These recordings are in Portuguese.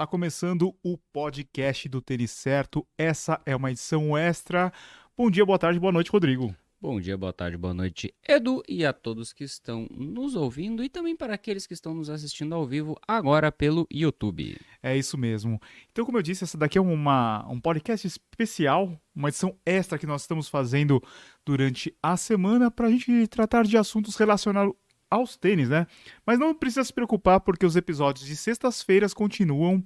Tá começando o podcast do Tênis Certo. Essa é uma edição extra. Bom dia, boa tarde, boa noite, Rodrigo. Bom dia, boa tarde, boa noite, Edu, e a todos que estão nos ouvindo e também para aqueles que estão nos assistindo ao vivo agora pelo YouTube. É isso mesmo. Então, como eu disse, essa daqui é uma, um podcast especial, uma edição extra que nós estamos fazendo durante a semana para a gente tratar de assuntos relacionados aos tênis, né? Mas não precisa se preocupar porque os episódios de sextas-feiras continuam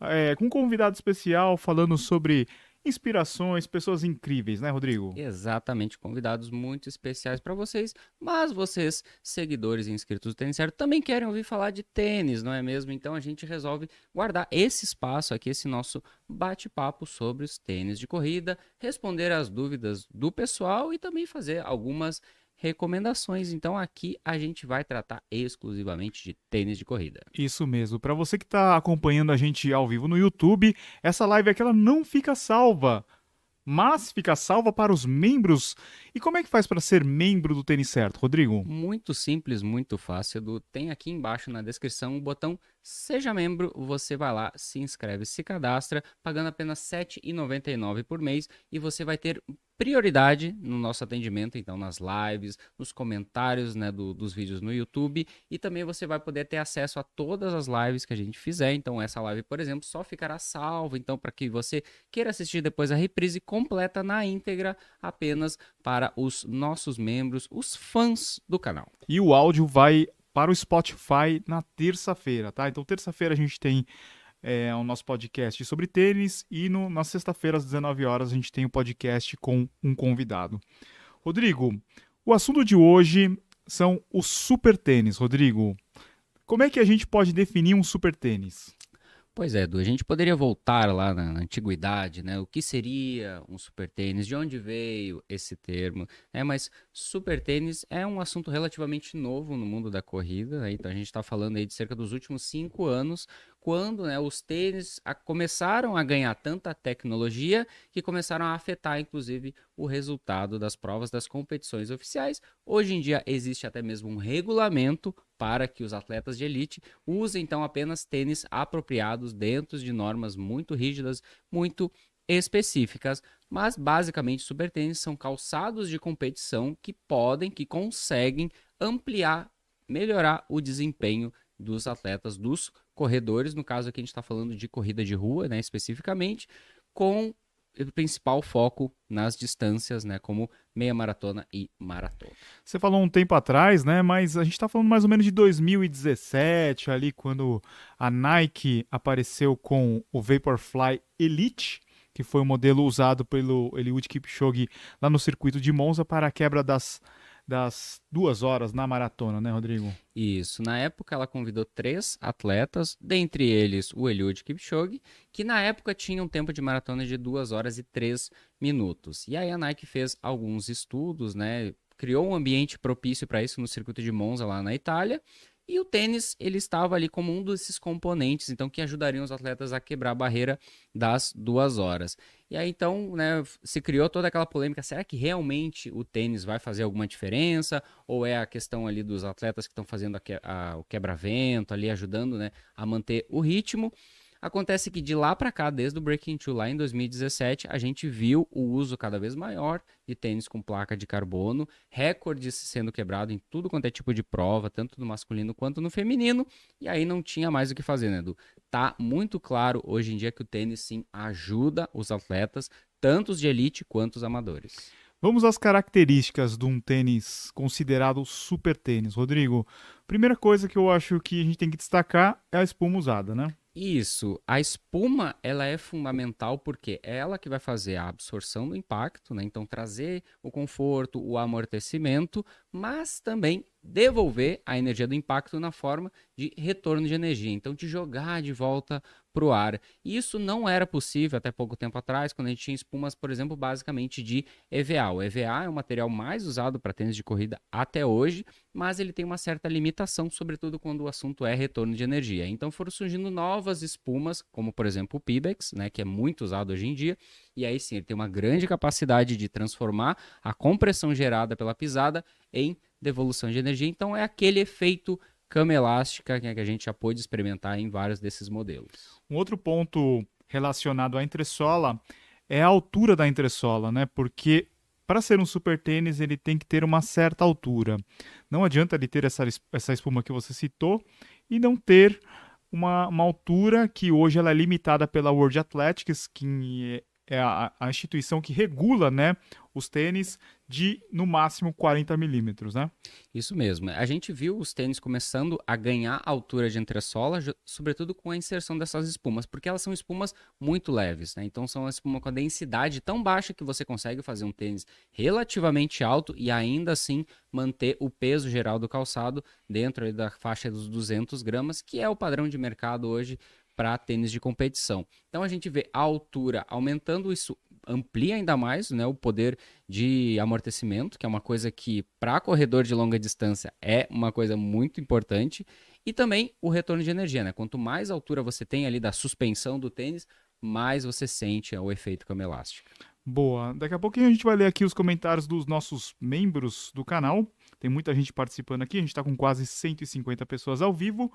é, com um convidado especial falando sobre inspirações, pessoas incríveis, né, Rodrigo? Exatamente, convidados muito especiais para vocês, mas vocês, seguidores e inscritos do Tênis Certo, também querem ouvir falar de tênis, não é mesmo? Então a gente resolve guardar esse espaço aqui, esse nosso bate-papo sobre os tênis de corrida, responder as dúvidas do pessoal e também fazer algumas recomendações. Então aqui a gente vai tratar exclusivamente de tênis de corrida. Isso mesmo. Para você que está acompanhando a gente ao vivo no YouTube, essa live aqui ela não fica salva, mas fica salva para os membros. E como é que faz para ser membro do Tênis Certo, Rodrigo? Muito simples, muito fácil. Tem aqui embaixo na descrição o botão Seja membro, você vai lá, se inscreve, se cadastra, pagando apenas R$ 7,99 por mês e você vai ter prioridade no nosso atendimento, então nas lives, nos comentários né, do, dos vídeos no YouTube e também você vai poder ter acesso a todas as lives que a gente fizer. Então essa live, por exemplo, só ficará salva, então para que você queira assistir depois a reprise completa na íntegra apenas para os nossos membros, os fãs do canal. E o áudio vai para o Spotify na terça-feira, tá? Então terça-feira a gente tem é, o nosso podcast sobre tênis e no, na sexta-feira às 19 horas a gente tem o podcast com um convidado. Rodrigo, o assunto de hoje são os super tênis. Rodrigo, como é que a gente pode definir um super tênis? Pois é, Edu, a gente poderia voltar lá na, antiguidade, né? O que seria um super tênis? De onde veio esse termo? É, mas super tênis é um assunto relativamente novo no mundo da corrida, né? então a gente está falando aí de cerca dos últimos cinco anos, quando né, os tênis a, começaram a ganhar tanta tecnologia que começaram a afetar, inclusive, o resultado das provas das competições oficiais. Hoje em dia existe até mesmo um regulamento para que os atletas de elite usem então apenas tênis apropriados dentro de normas muito rígidas, muito específicas, mas basicamente super tênis são calçados de competição que podem, que conseguem ampliar, melhorar o desempenho dos atletas, dos corredores, no caso aqui a gente está falando de corrida de rua, né, especificamente, com o principal foco nas distâncias, né, como meia maratona e maratona. Você falou um tempo atrás, né, mas a gente está falando mais ou menos de 2017, ali quando a Nike apareceu com o Vaporfly Elite, que foi o modelo usado pelo Eliud Kipchoge lá no circuito de Monza para a quebra das das duas horas na maratona, né, Rodrigo? Isso. Na época, ela convidou três atletas, dentre eles o Eliud Kipchoge, que na época tinha um tempo de maratona de duas horas e três minutos. E aí a Nike fez alguns estudos, né? Criou um ambiente propício para isso no circuito de Monza, lá na Itália. E o tênis, ele estava ali como um desses componentes, então, que ajudariam os atletas a quebrar a barreira das duas horas. E aí, então, né, se criou toda aquela polêmica, será que realmente o tênis vai fazer alguma diferença? Ou é a questão ali dos atletas que estão fazendo a, a, o quebra-vento ali, ajudando, né, a manter o ritmo? Acontece que de lá para cá, desde o Breaking Two lá em 2017, a gente viu o uso cada vez maior de tênis com placa de carbono, recordes sendo quebrado em tudo quanto é tipo de prova, tanto no masculino quanto no feminino, e aí não tinha mais o que fazer, né, Edu? Tá muito claro hoje em dia que o tênis sim ajuda os atletas, tanto os de elite quanto os amadores. Vamos às características de um tênis considerado super tênis. Rodrigo, primeira coisa que eu acho que a gente tem que destacar é a espuma usada, né? Isso, a espuma ela é fundamental porque é ela que vai fazer a absorção do impacto, né? Então trazer o conforto, o amortecimento, mas também devolver a energia do impacto na forma de retorno de energia, então de jogar de volta para o ar. Isso não era possível até pouco tempo atrás, quando a gente tinha espumas, por exemplo, basicamente de EVA. O EVA é o material mais usado para tênis de corrida até hoje, mas ele tem uma certa limitação, sobretudo quando o assunto é retorno de energia. Então foram surgindo novas espumas, como por exemplo o Pibex, né, que é muito usado hoje em dia, e aí sim ele tem uma grande capacidade de transformar a compressão gerada pela pisada em devolução de energia. Então é aquele efeito cama elástica que a gente já pôde experimentar em vários desses modelos. Um outro ponto relacionado à entressola é a altura da entressola, né? Porque para ser um super tênis ele tem que ter uma certa altura. Não adianta ele ter essa, essa espuma que você citou e não ter uma, uma altura que hoje ela é limitada pela World Athletics, que é a, a instituição que regula né, os tênis de no máximo 40 milímetros, né? Isso mesmo. A gente viu os tênis começando a ganhar altura de entressola, sobretudo com a inserção dessas espumas, porque elas são espumas muito leves, né? Então são uma espuma com a densidade tão baixa que você consegue fazer um tênis relativamente alto e ainda assim manter o peso geral do calçado dentro da faixa dos 200 gramas, que é o padrão de mercado hoje para tênis de competição. Então a gente vê a altura aumentando, isso amplia ainda mais né, o poder de amortecimento, que é uma coisa que para corredor de longa distância é uma coisa muito importante, e também o retorno de energia. Né? Quanto mais altura você tem ali da suspensão do tênis, mais você sente o efeito cama elástica. Boa. Daqui a pouquinho a gente vai ler aqui os comentários dos nossos membros do canal. Tem muita gente participando aqui, a gente está com quase 150 pessoas ao vivo.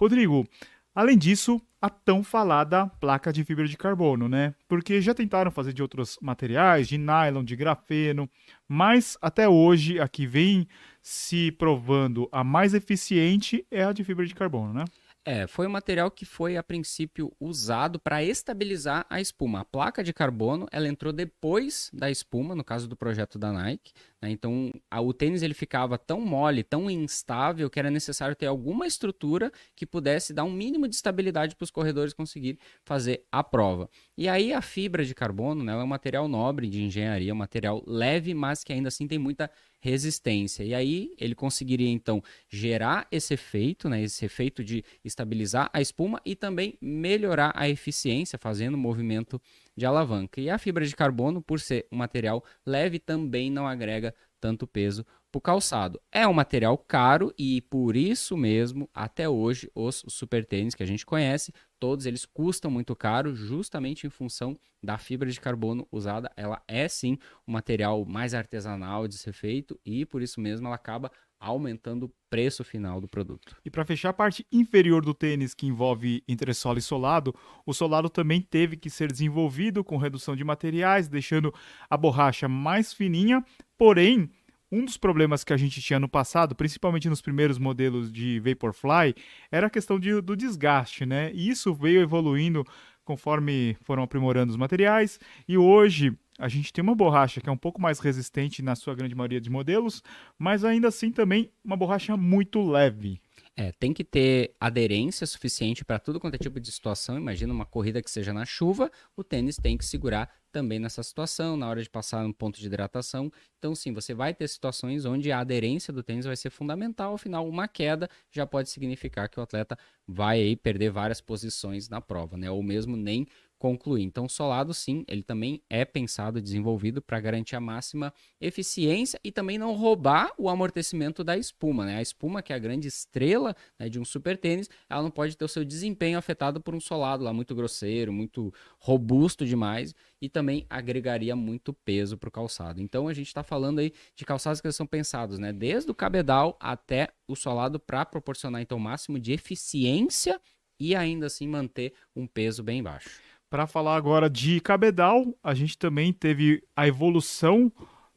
Rodrigo, Além disso, a tão falada placa de fibra de carbono, né? Porque já tentaram fazer de outros materiais, de nylon, de grafeno, mas até hoje a que vem se provando a mais eficiente é a de fibra de carbono, né? É, foi um material que foi a princípio usado para estabilizar a espuma. A placa de carbono, ela entrou depois da espuma, no caso do projeto da Nike. Né? Então, a, o tênis ele ficava tão mole, tão instável que era necessário ter alguma estrutura que pudesse dar um mínimo de estabilidade para os corredores conseguirem fazer a prova. E aí a fibra de carbono, né, é um material nobre de engenharia, um material leve, mas que ainda assim tem muita resistência. E aí ele conseguiria então gerar esse efeito, né, esse efeito de estabilizar a espuma e também melhorar a eficiência fazendo movimento de alavanca. E a fibra de carbono, por ser um material leve, também não agrega tanto peso para o calçado. É um material caro e por isso mesmo, até hoje, os super tênis que a gente conhece, todos eles custam muito caro, justamente em função da fibra de carbono usada. Ela é sim um material mais artesanal de ser feito e por isso mesmo ela acaba aumentando o preço final do produto. E para fechar a parte inferior do tênis, que envolve entressola e solado, o solado também teve que ser desenvolvido com redução de materiais, deixando a borracha mais fininha, porém um dos problemas que a gente tinha no passado, principalmente nos primeiros modelos de Vaporfly, era a questão de, do desgaste, né? E isso veio evoluindo conforme foram aprimorando os materiais. E hoje a gente tem uma borracha que é um pouco mais resistente na sua grande maioria de modelos, mas ainda assim também uma borracha muito leve. É, tem que ter aderência suficiente para tudo quanto é tipo de situação. Imagina uma corrida que seja na chuva, o tênis tem que segurar também nessa situação, na hora de passar um ponto de hidratação. Então, sim, você vai ter situações onde a aderência do tênis vai ser fundamental. Afinal, uma queda já pode significar que o atleta vai aí perder várias posições na prova, né? Ou mesmo nem concluir. Então, o solado, sim, ele também é pensado e desenvolvido para garantir a máxima eficiência e também não roubar o amortecimento da espuma. Né? A espuma, que é a grande estrela né, de um super tênis, ela não pode ter o seu desempenho afetado por um solado lá muito grosseiro, muito robusto demais e também agregaria muito peso para o calçado. Então, a gente está falando aí de calçados que são pensados né, desde o cabedal até o solado para proporcionar então o máximo de eficiência e ainda assim manter um peso bem baixo. Para falar agora de cabedal, a gente também teve a evolução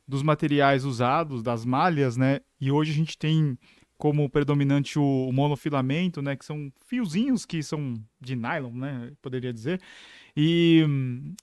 dos materiais usados, das malhas, né? E hoje a gente tem como predominante o monofilamento, né? Que são fiozinhos que são de nylon, né? Poderia dizer. E hum,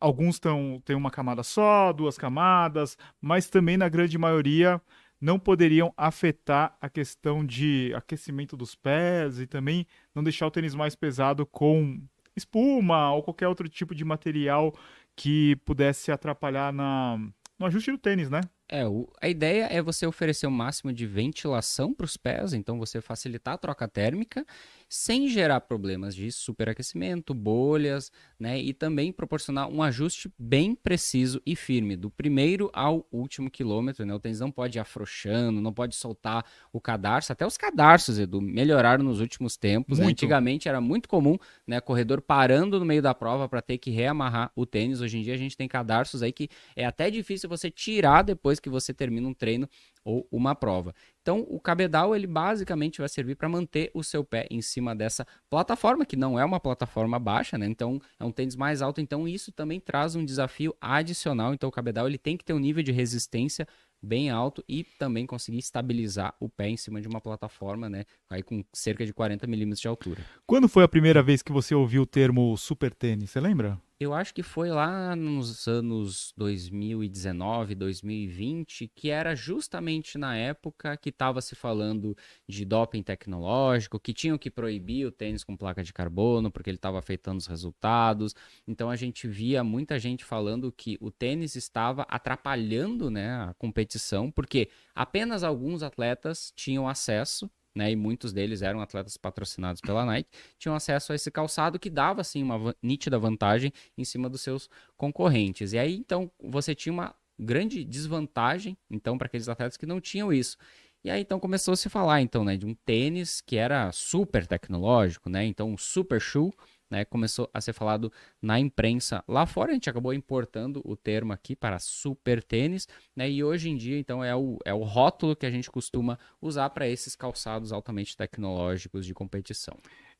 alguns tão, têm uma camada só, duas camadas, mas também na grande maioria não poderiam afetar a questão de aquecimento dos pés e também não deixar o tênis mais pesado com espuma ou qualquer outro tipo de material que pudesse atrapalhar na, no ajuste do tênis, né? É, o, a ideia é você oferecer o máximo de ventilação para os pés, então você facilitar a troca térmica sem gerar problemas de superaquecimento, bolhas, né? E também proporcionar um ajuste bem preciso e firme, do primeiro ao último quilômetro, né? O tênis não pode ir afrouxando, não pode soltar o cadarço, até os cadarços, Edu, melhoraram nos últimos tempos. Né? Antigamente era muito comum, né? Corredor parando no meio da prova para ter que reamarrar o tênis. Hoje em dia a gente tem cadarços aí que é até difícil você tirar depois que você termina um treino ou uma prova. Então, o cabedal ele basicamente vai servir para manter o seu pé em cima dessa plataforma, que não é uma plataforma baixa, né? Então, é um tênis mais alto, então isso também traz um desafio adicional. Então, o cabedal ele tem que ter um nível de resistência bem alto e também conseguir estabilizar o pé em cima de uma plataforma, né? Aí com cerca de 40 milímetros de altura. Quando foi a primeira vez que você ouviu o termo super tênis? Você lembra? Eu acho que foi lá nos anos 2019, 2020, que era justamente na época que estava se falando de doping tecnológico, que tinham que proibir o tênis com placa de carbono porque ele estava afetando os resultados. Então a gente via muita gente falando que o tênis estava atrapalhando né, a competição, porque apenas alguns atletas tinham acesso né, e muitos deles eram atletas patrocinados pela Nike, tinham acesso a esse calçado que dava assim uma nítida vantagem em cima dos seus concorrentes. E aí então você tinha uma grande desvantagem então para aqueles atletas que não tinham isso. E aí então começou a se falar então, né, de um tênis que era super tecnológico, né? Então um super shoe né, começou a ser falado na imprensa lá fora. A gente acabou importando o termo aqui para super tênis, né, e hoje em dia, então, é o, é o rótulo que a gente costuma usar para esses calçados altamente tecnológicos de competição.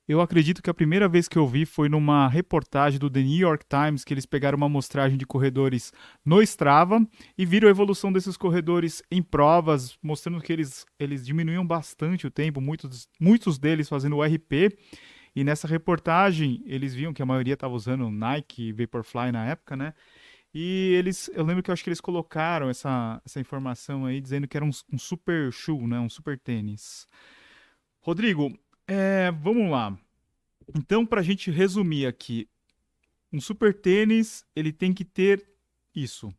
Eu acredito que a primeira vez que eu vi foi numa reportagem do The New York Times, que eles pegaram uma amostragem de corredores no Strava e viram a evolução desses corredores em provas, mostrando que eles, eles diminuíam bastante o tempo, muitos, muitos deles fazendo o RP. E nessa reportagem, eles viam que a maioria estava usando Nike Vaporfly na época, né? E eles, eu lembro que eu acho que eles colocaram essa, essa informação aí, dizendo que era um, um super shoe, né? Um super tênis. Rodrigo, é, vamos lá. Então, para a gente resumir aqui, um super tênis, ele tem que ter isso.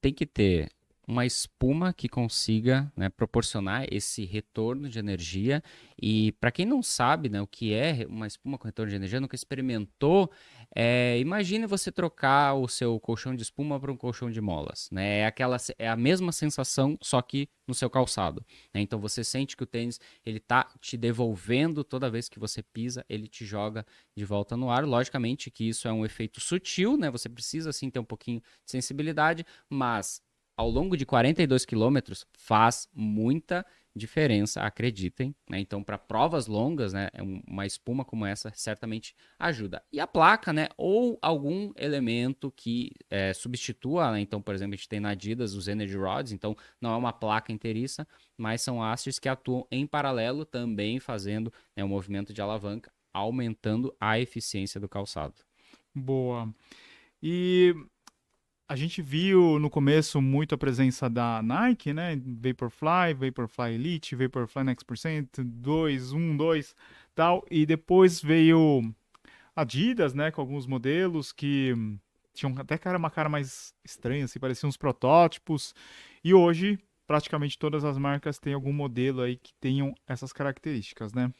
Tem que ter uma espuma que consiga né, proporcionar esse retorno de energia. E para quem não sabe né, o que é uma espuma com retorno de energia, nunca experimentou, é, imagine você trocar o seu colchão de espuma para um colchão de molas. Né? É, aquela, é a mesma sensação, só que no seu calçado. Né? Então você sente que o tênis ele está te devolvendo toda vez que você pisa, ele te joga de volta no ar. Logicamente que isso é um efeito sutil, né? Você precisa assim ter um pouquinho de sensibilidade, mas ao longo de 42 quilômetros faz muita diferença, acreditem. Né? Então, para provas longas, né, é uma espuma como essa certamente ajuda. E a placa, né, ou algum elemento que é, substitua, né? então, por exemplo, a gente tem na Adidas os Energy Rods, então não é uma placa inteiriça, mas são hastes que atuam em paralelo, também fazendo né, um movimento de alavanca, aumentando a eficiência do calçado. Boa. E a gente viu no começo muito a presença da Nike, né? Vaporfly, Vaporfly Elite, Vaporfly Next Percent, 2, 1, 2, tal. E depois veio Adidas, né? Com alguns modelos que tinham até cara, uma cara mais estranha, assim, pareciam uns protótipos. E hoje, praticamente todas as marcas têm algum modelo aí que tenham essas características, né?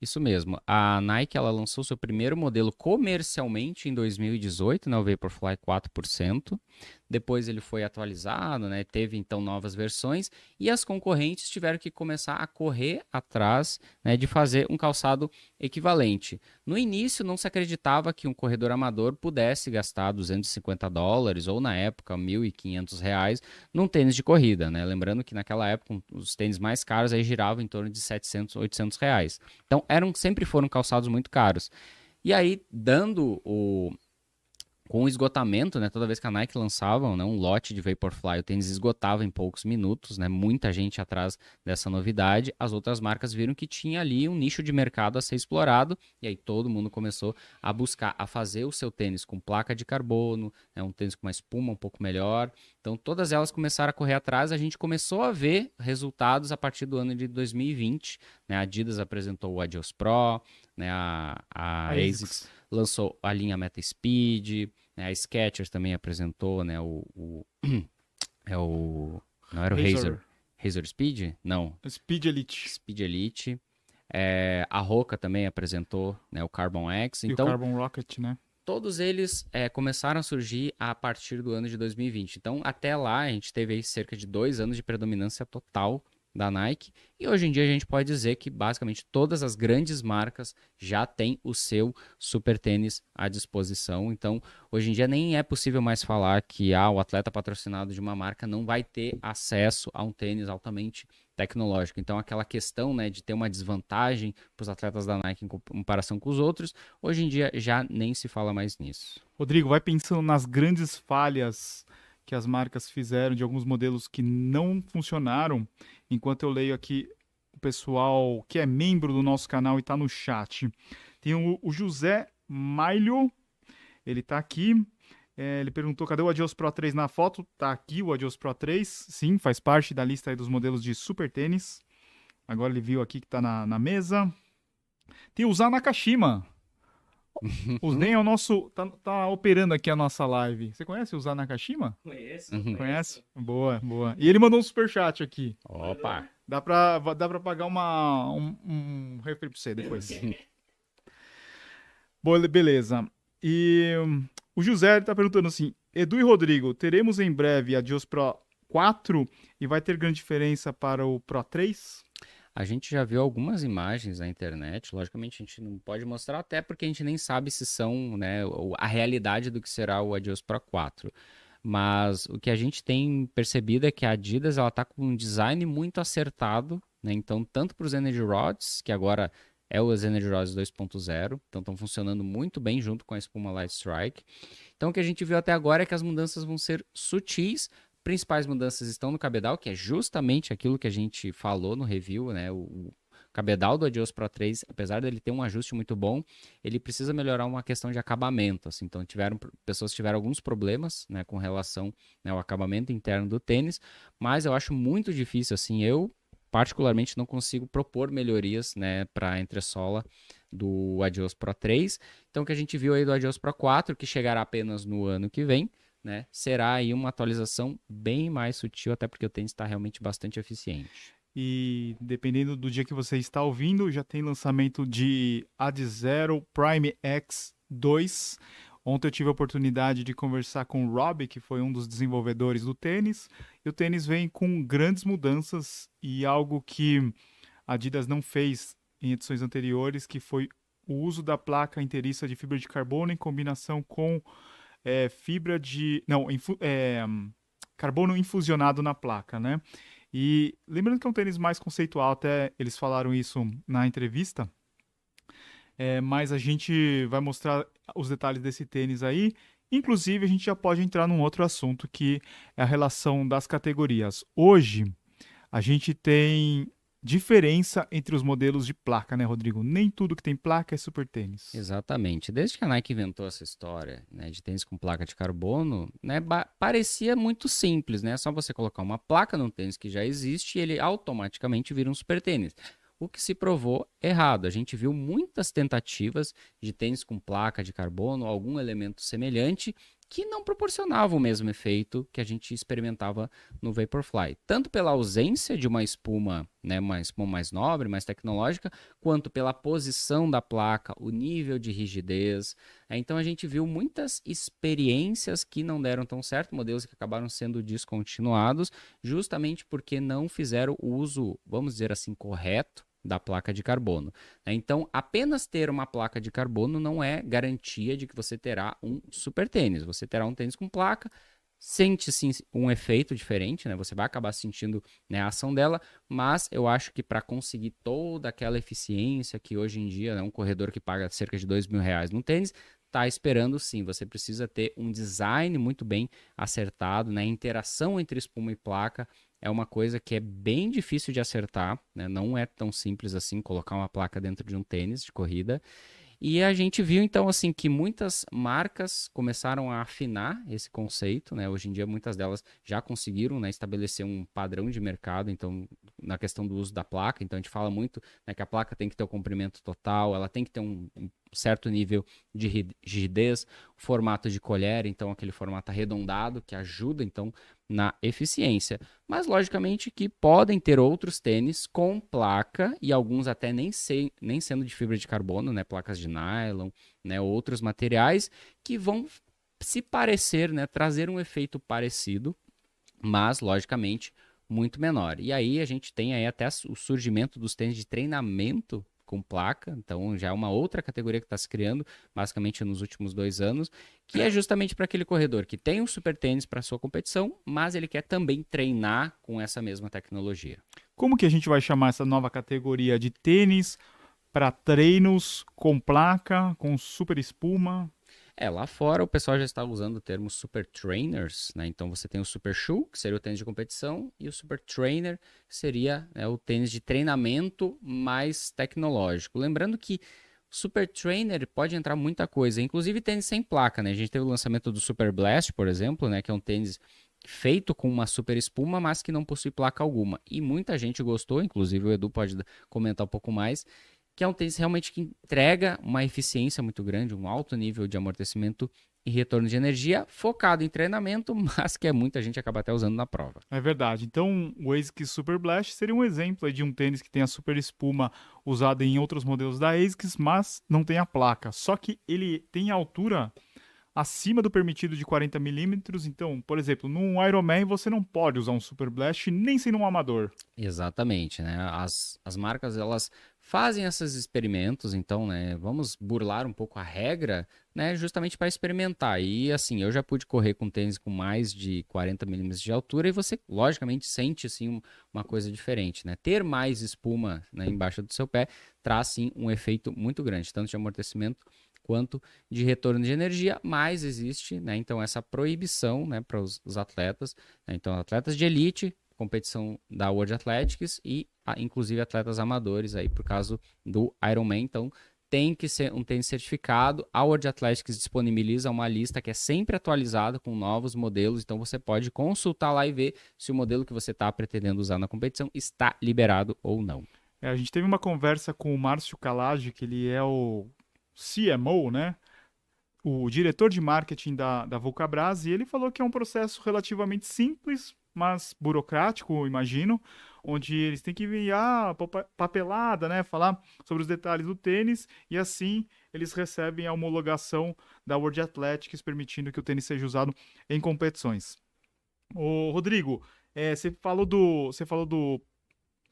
Isso mesmo. A Nike ela lançou seu primeiro modelo comercialmente em 2018, né, o Vaporfly 4% depois ele foi atualizado, né? Teve então novas versões e as concorrentes tiveram que começar a correr atrás né, de fazer um calçado equivalente. No início não se acreditava que um corredor amador pudesse gastar 250 dólares ou na época 1.500 reais num tênis de corrida, né? Lembrando que naquela época os tênis mais caros aí giravam em torno de 700, 800 reais. Então eram sempre foram calçados muito caros. E aí, dando o, com o esgotamento, né, toda vez que a Nike lançava né, um lote de Vaporfly, o tênis esgotava em poucos minutos, né, muita gente atrás dessa novidade. As outras marcas viram que tinha ali um nicho de mercado a ser explorado e aí todo mundo começou a buscar a fazer o seu tênis com placa de carbono, né, um tênis com uma espuma um pouco melhor. Então todas elas começaram a correr atrás. A gente começou a ver resultados a partir do ano de 2020. Né, a Adidas apresentou o Adios Pro, né, a, a, a ASICS lançou a linha Meta Speed, né, a Skechers também apresentou, né, o, o é o não era o Razor. Razor, Speed? Não. Speed Elite. Speed Elite. É, a Roca também apresentou né, o Carbon X. E então, o Carbon Rocket, né? Todos eles é, começaram a surgir a partir do ano de 2020. Então, até lá, a gente teve cerca de dois anos de predominância total da Nike. E hoje em dia a gente pode dizer que basicamente todas as grandes marcas já têm o seu super tênis à disposição. Então, hoje em dia nem é possível mais falar que ah, o atleta patrocinado de uma marca não vai ter acesso a um tênis altamente tecnológico. Então, aquela questão né, de ter uma desvantagem para os atletas da Nike em comparação com os outros, hoje em dia já nem se fala mais nisso. Rodrigo, vai pensando nas grandes falhas que as marcas fizeram de alguns modelos que não funcionaram, enquanto eu leio aqui o pessoal que é membro do nosso canal e está no chat. Tem o, o José Mailho, ele está aqui. É, ele perguntou cadê o Adios Pro 3 na foto. Tá aqui o Adios Pro 3. Sim, faz parte da lista dos modelos de super tênis. Agora ele viu aqui que está na, na mesa. Tem o Zá Nakashima. O Zen é o nosso. Tá, tá, operando aqui a nossa live. Você conhece o Zá Nakashima? Conheço. Uhum. Conhece? Boa, boa. E ele mandou um superchat aqui. Opa! Dá pra, dá pra pagar uma, um, um refri pra você depois. boa, beleza. E o José está perguntando assim: Edu e Rodrigo, teremos em breve a Dios Pro 4 e vai ter grande diferença para o Pro 3? A gente já viu algumas imagens na internet, logicamente a gente não pode mostrar, até porque a gente nem sabe se são né, a realidade do que será o Adios Pro 4. Mas o que a gente tem percebido é que a Adidas ela está com um design muito acertado, né? então tanto para os Energy Rods, que agora é o Energy Rods 2.0, então estão funcionando muito bem junto com a espuma Light Strike. Então o que a gente viu até agora é que as mudanças vão ser sutis, principais mudanças estão no cabedal, que é justamente aquilo que a gente falou no review, né? O, cabedal do Adios Pro 3, apesar dele ter um ajuste muito bom, ele precisa melhorar uma questão de acabamento, assim. Então tiveram pessoas tiveram alguns problemas, né, com relação né, ao acabamento interno do tênis, mas eu acho muito difícil assim, eu particularmente não consigo propor melhorias, né, para a entressola do Adios Pro 3. Então o que a gente viu aí do Adios Pro 4, que chegará apenas no ano que vem, né, será aí uma atualização bem mais sutil, até porque o tênis está realmente bastante eficiente. E dependendo do dia que você está ouvindo, já tem lançamento de Ad Zero Prime X2. Ontem eu tive a oportunidade de conversar com o Rob, que foi um dos desenvolvedores do tênis. E o tênis vem com grandes mudanças e algo que a Adidas não fez em edições anteriores, que foi o uso da placa inteiriça de fibra de carbono em combinação com é, fibra de. Não, infu, é, carbono infusionado na placa, né? E lembrando que é um tênis mais conceitual, até eles falaram isso na entrevista. É, mas a gente vai mostrar os detalhes desse tênis aí. Inclusive, a gente já pode entrar num outro assunto que é a relação das categorias. Hoje, a gente tem diferença entre os modelos de placa, né, Rodrigo? Nem tudo que tem placa é super tênis. Exatamente. Desde que a Nike inventou essa história né, de tênis com placa de carbono, né, parecia muito simples, né? É só você colocar uma placa num tênis que já existe e ele automaticamente vira um super tênis o que se provou errado. A gente viu muitas tentativas de tênis com placa de carbono, algum elemento semelhante, que não proporcionavam o mesmo efeito que a gente experimentava no Vaporfly. Tanto pela ausência de uma espuma, né, uma espuma mais nobre, mais tecnológica, quanto pela posição da placa, o nível de rigidez. É, então a gente viu muitas experiências que não deram tão certo, modelos que acabaram sendo descontinuados, justamente porque não fizeram o uso, vamos dizer assim, correto da placa de carbono. Né? Então, apenas ter uma placa de carbono não é garantia de que você terá um super tênis. Você terá um tênis com placa, sente sim um efeito diferente, né? Você vai acabar sentindo né, a ação dela, mas eu acho que para conseguir toda aquela eficiência que hoje em dia, né, um corredor que paga cerca de dois mil reais no tênis, está esperando sim. Você precisa ter um design muito bem acertado, né? Interação entre espuma e placa é uma coisa que é bem difícil de acertar, né? não é tão simples assim colocar uma placa dentro de um tênis de corrida. E a gente viu então assim que muitas marcas começaram a afinar esse conceito, né? Hoje em dia muitas delas já conseguiram né, estabelecer um padrão de mercado, então na questão do uso da placa, então a gente fala muito né, que a placa tem que ter o comprimento total, ela tem que ter um, um certo nível de rigidez, formato de colher, então aquele formato arredondado que ajuda então na eficiência. Mas logicamente que podem ter outros tênis com placa e alguns até nem, se, nem sendo de fibra de carbono, né, placas de nylon, né, outros materiais que vão se parecer, né, trazer um efeito parecido, mas logicamente muito menor. E aí a gente tem aí até o surgimento dos tênis de treinamento com placa, então já é uma outra categoria que está se criando, basicamente nos últimos dois anos, que é justamente para aquele corredor que tem um super tênis para sua competição, mas ele quer também treinar com essa mesma tecnologia. Como que a gente vai chamar essa nova categoria de tênis para treinos com placa, com super espuma? É, lá fora o pessoal já está usando o termo super trainers, né? Então você tem o super shoe, que seria o tênis de competição, e o super trainer, seria né, o tênis de treinamento mais tecnológico. Lembrando que Super Trainer pode entrar muita coisa, inclusive tênis sem placa, né? A gente teve o lançamento do Super Blast, por exemplo, né? Que é um tênis feito com uma super espuma, mas que não possui placa alguma. E muita gente gostou, inclusive o Edu pode comentar um pouco mais, que é um tênis realmente que entrega uma eficiência muito grande, um alto nível de amortecimento e retorno de energia, focado em treinamento, mas que é muita gente acaba até usando na prova. É verdade. Então, o ASICS Super Blast seria um exemplo de um tênis que tem a super espuma usada em outros modelos da ASICS, mas não tem a placa. Só que ele tem altura acima do permitido de 40 milímetros. Então, por exemplo, num Ironman você não pode usar um Super Blast nem sendo um amador. Exatamente, né? As, as marcas elas fazem esses experimentos, então, né, vamos burlar um pouco a regra, né, justamente para experimentar. E assim, eu já pude correr com tênis com mais de 40 milímetros de altura e você, logicamente, sente assim uma coisa diferente, né? Ter mais espuma né, embaixo do seu pé traz sim um efeito muito grande, tanto de amortecimento quanto de retorno de energia, mas existe, né, então essa proibição, né, para os atletas, né, então atletas de elite competição da World Athletics e inclusive atletas amadores aí por causa do Ironman. Então tem que ser um tênis certificado. A World Athletics disponibiliza uma lista que é sempre atualizada com novos modelos, então você pode consultar lá e ver se o modelo que você está pretendendo usar na competição está liberado ou não. É, a gente teve uma conversa com o Márcio Calage, que ele é o CMO, né? O diretor de marketing da, da Vulcabras, e ele falou que é um processo relativamente simples, mas burocrático, imagino, onde eles têm que enviar papelada, né, falar sobre os detalhes do tênis e assim eles recebem a homologação da World Athletics permitindo que o tênis seja usado em competições. O Rodrigo, é, você falou do você falou do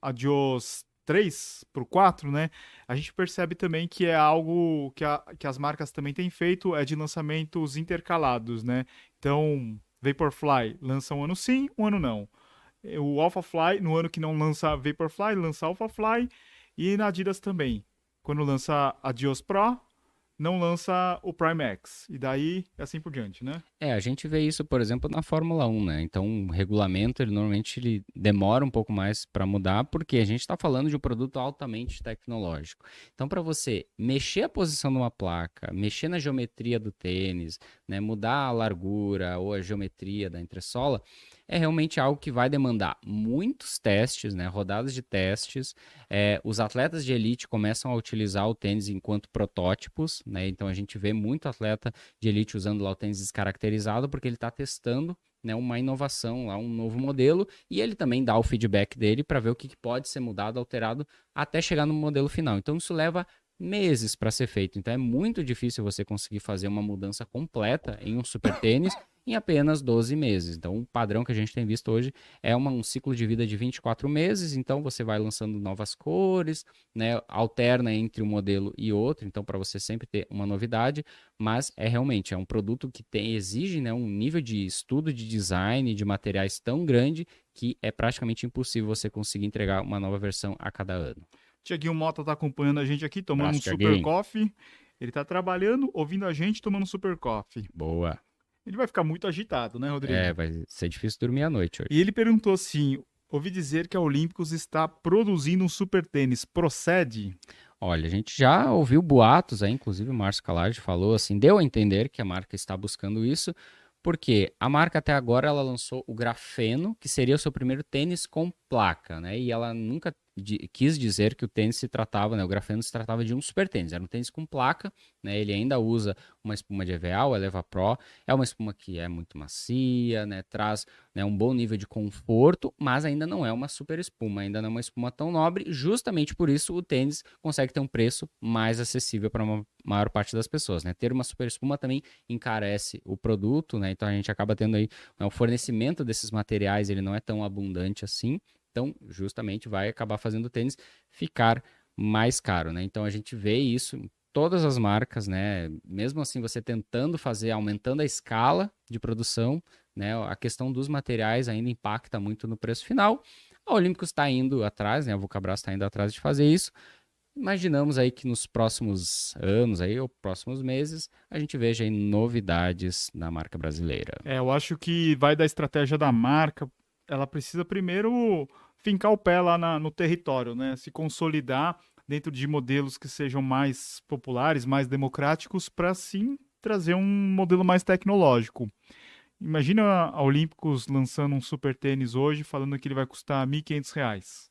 Adios 3 para o 4, né? A gente percebe também que é algo que, a, que as marcas também têm feito, é de lançamentos intercalados, né? Então, Vaporfly lança um ano sim, um ano não. O Alphafly, no ano que não lança Vaporfly, lança Alphafly. E na Adidas também. Quando lança a Dios Pro, não lança o Prime X. E daí, assim por diante, né? É, a gente vê isso, por exemplo, na Fórmula 1, né? Então, o regulamento, ele normalmente ele demora um pouco mais para mudar, porque a gente está falando de um produto altamente tecnológico. Então, para você mexer a posição de uma placa, mexer na geometria do tênis, né? mudar a largura ou a geometria da entressola, é realmente algo que vai demandar muitos testes, né? rodadas de testes. É, os atletas de elite começam a utilizar o tênis enquanto protótipos, né? então a gente vê muito atleta de elite usando lá o tênis descaracterizado porque ele está testando né, uma inovação, lá, um novo modelo, e ele também dá o feedback dele para ver o que pode ser mudado, alterado, até chegar no modelo final. Então isso leva meses para ser feito. Então é muito difícil você conseguir fazer uma mudança completa em um super tênis em apenas 12 meses. Então, o padrão que a gente tem visto hoje é uma, um ciclo de vida de 24 meses. Então, você vai lançando novas cores, né, alterna entre um modelo e outro. Então, para você sempre ter uma novidade, mas é realmente é um produto que tem, exige né, um nível de estudo de design de materiais tão grande que é praticamente impossível você conseguir entregar uma nova versão a cada ano. Tiaguinho Mota está acompanhando a gente aqui, tomando Praça, um super coffee. Ele está trabalhando, ouvindo a gente, tomando um super coffee. Boa. Ele vai ficar muito agitado, né, Rodrigo? É, vai ser difícil dormir à noite hoje. E ele perguntou assim: ouvi dizer que a Olímpicos está produzindo um super tênis. Procede? Olha, a gente já ouviu boatos aí, inclusive o Márcio Calage falou assim, deu a entender que a marca está buscando isso, porque a marca até agora ela lançou o grafeno, que seria o seu primeiro tênis com placa, né? E ela nunca de, quis dizer que o tênis se tratava, né, o grafeno se tratava de um super tênis. Era um tênis com placa, né, ele ainda usa uma espuma de EVA, o Eleva Pro. É uma espuma que é muito macia, né, traz né, um bom nível de conforto, mas ainda não é uma super espuma, ainda não é uma espuma tão nobre. Justamente por isso o tênis consegue ter um preço mais acessível para uma maior parte das pessoas. Né? Ter uma super espuma também encarece o produto, né, então a gente acaba tendo aí né, o fornecimento desses materiais, ele não é tão abundante assim. Então, justamente vai acabar fazendo o tênis ficar mais caro, né? Então a gente vê isso em todas as marcas, né? Mesmo assim, você tentando fazer, aumentando a escala de produção, né? A questão dos materiais ainda impacta muito no preço final. A Olímpicos está indo atrás, né? A Vulcabras está indo atrás de fazer isso. Imaginamos aí que nos próximos anos aí, ou próximos meses, a gente veja novidades na marca brasileira. É, eu acho que vai da estratégia da marca. Ela precisa primeiro fincar o pé lá na, no território, né? Se consolidar dentro de modelos que sejam mais populares, mais democráticos, para sim trazer um modelo mais tecnológico. Imagina a Olímpicos lançando um super tênis hoje, falando que ele vai custar R$ 1.500.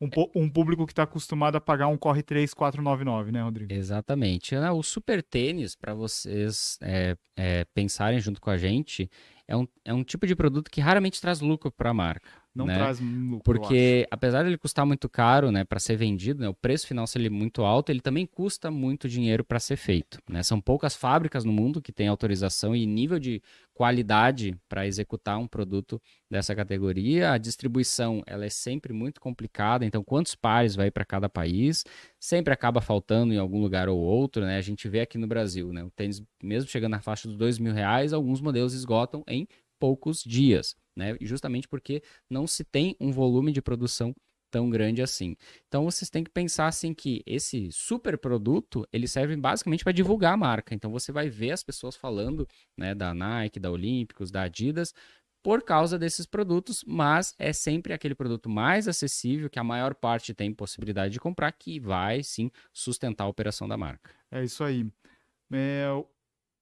Um, um, público que está acostumado a pagar um Corre 3 499, né, Rodrigo? Exatamente. O super tênis, para vocês é, é, pensarem junto com a gente, é um, é um tipo de produto que raramente traz lucro para a marca. Não né? traz lucro. Porque apesar de ele custar muito caro, né, para ser vendido, né, o preço final se ele é muito alto, ele também custa muito dinheiro para ser feito. Né? São poucas fábricas no mundo que têm autorização e nível de qualidade para executar um produto dessa categoria. A distribuição ela é sempre muito complicada. Então, quantos pares vai para cada país? Sempre acaba faltando em algum lugar ou outro. Né? A gente vê aqui no Brasil, né, o tênis mesmo chegando na faixa dos dois mil reais, alguns modelos esgotam em poucos dias né? Justamente porque não se tem um volume de produção tão grande assim. Então vocês têm que pensar assim que esse super produto, ele serve basicamente para divulgar a marca. Então você vai ver as pessoas falando, né, da Nike, da Olímpicos, da Adidas, por causa desses produtos, mas é sempre aquele produto mais acessível que a maior parte tem possibilidade de comprar que vai sim sustentar a operação da marca. É isso aí. É,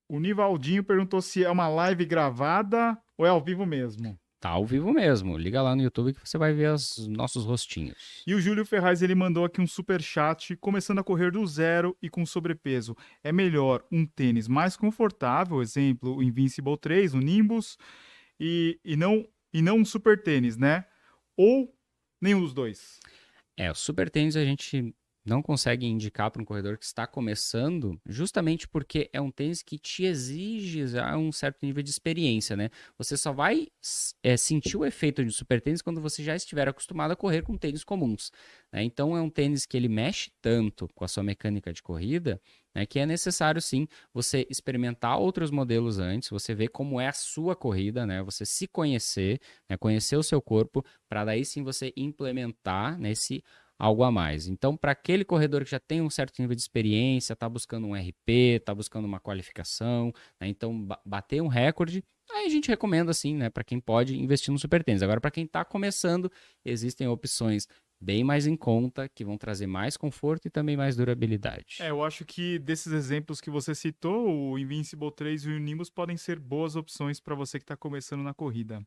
o Nivaldinho perguntou se é uma live gravada ou é ao vivo mesmo. Tá ao vivo mesmo. Liga lá no YouTube que você vai ver os nossos rostinhos. E o Júlio Ferraz ele mandou aqui um super chat, começando a correr do zero e com sobrepeso. É melhor um tênis mais confortável, exemplo, o Invincible 3, o Nimbus, e, e não e não um super tênis, né? Ou nenhum dos dois. É, o super tênis a gente não consegue indicar para um corredor que está começando, justamente porque é um tênis que te exige já um certo nível de experiência, né? Você só vai é, sentir o efeito de super tênis quando você já estiver acostumado a correr com tênis comuns. Né? Então é um tênis que ele mexe tanto com a sua mecânica de corrida, né, que é necessário sim você experimentar outros modelos antes, você ver como é a sua corrida, né? Você se conhecer, né? conhecer o seu corpo, para daí sim você implementar nesse algo a mais. Então, para aquele corredor que já tem um certo nível de experiência, está buscando um RP, está buscando uma qualificação, né? então bater um recorde, aí a gente recomenda assim, né, para quem pode investir no super tênis. Agora, para quem está começando, existem opções bem mais em conta, que vão trazer mais conforto e também mais durabilidade. É, eu acho que desses exemplos que você citou, o Invincible 3 e o Nimbus podem ser boas opções para você que está começando na corrida.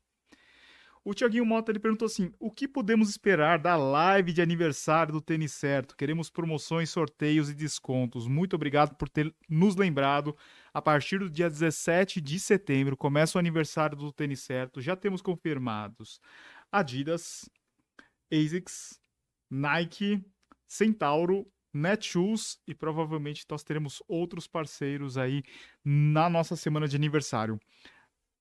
O Tiaguinho Mota ele perguntou assim: o que podemos esperar da live de aniversário do Tênis Certo? Queremos promoções, sorteios e descontos. Muito obrigado por ter nos lembrado. A partir do dia 17 de setembro começa o aniversário do Tênis Certo. Já temos confirmados Adidas, ASICS, Nike, Centauro, Netshoes e provavelmente nós teremos outros parceiros aí na nossa semana de aniversário.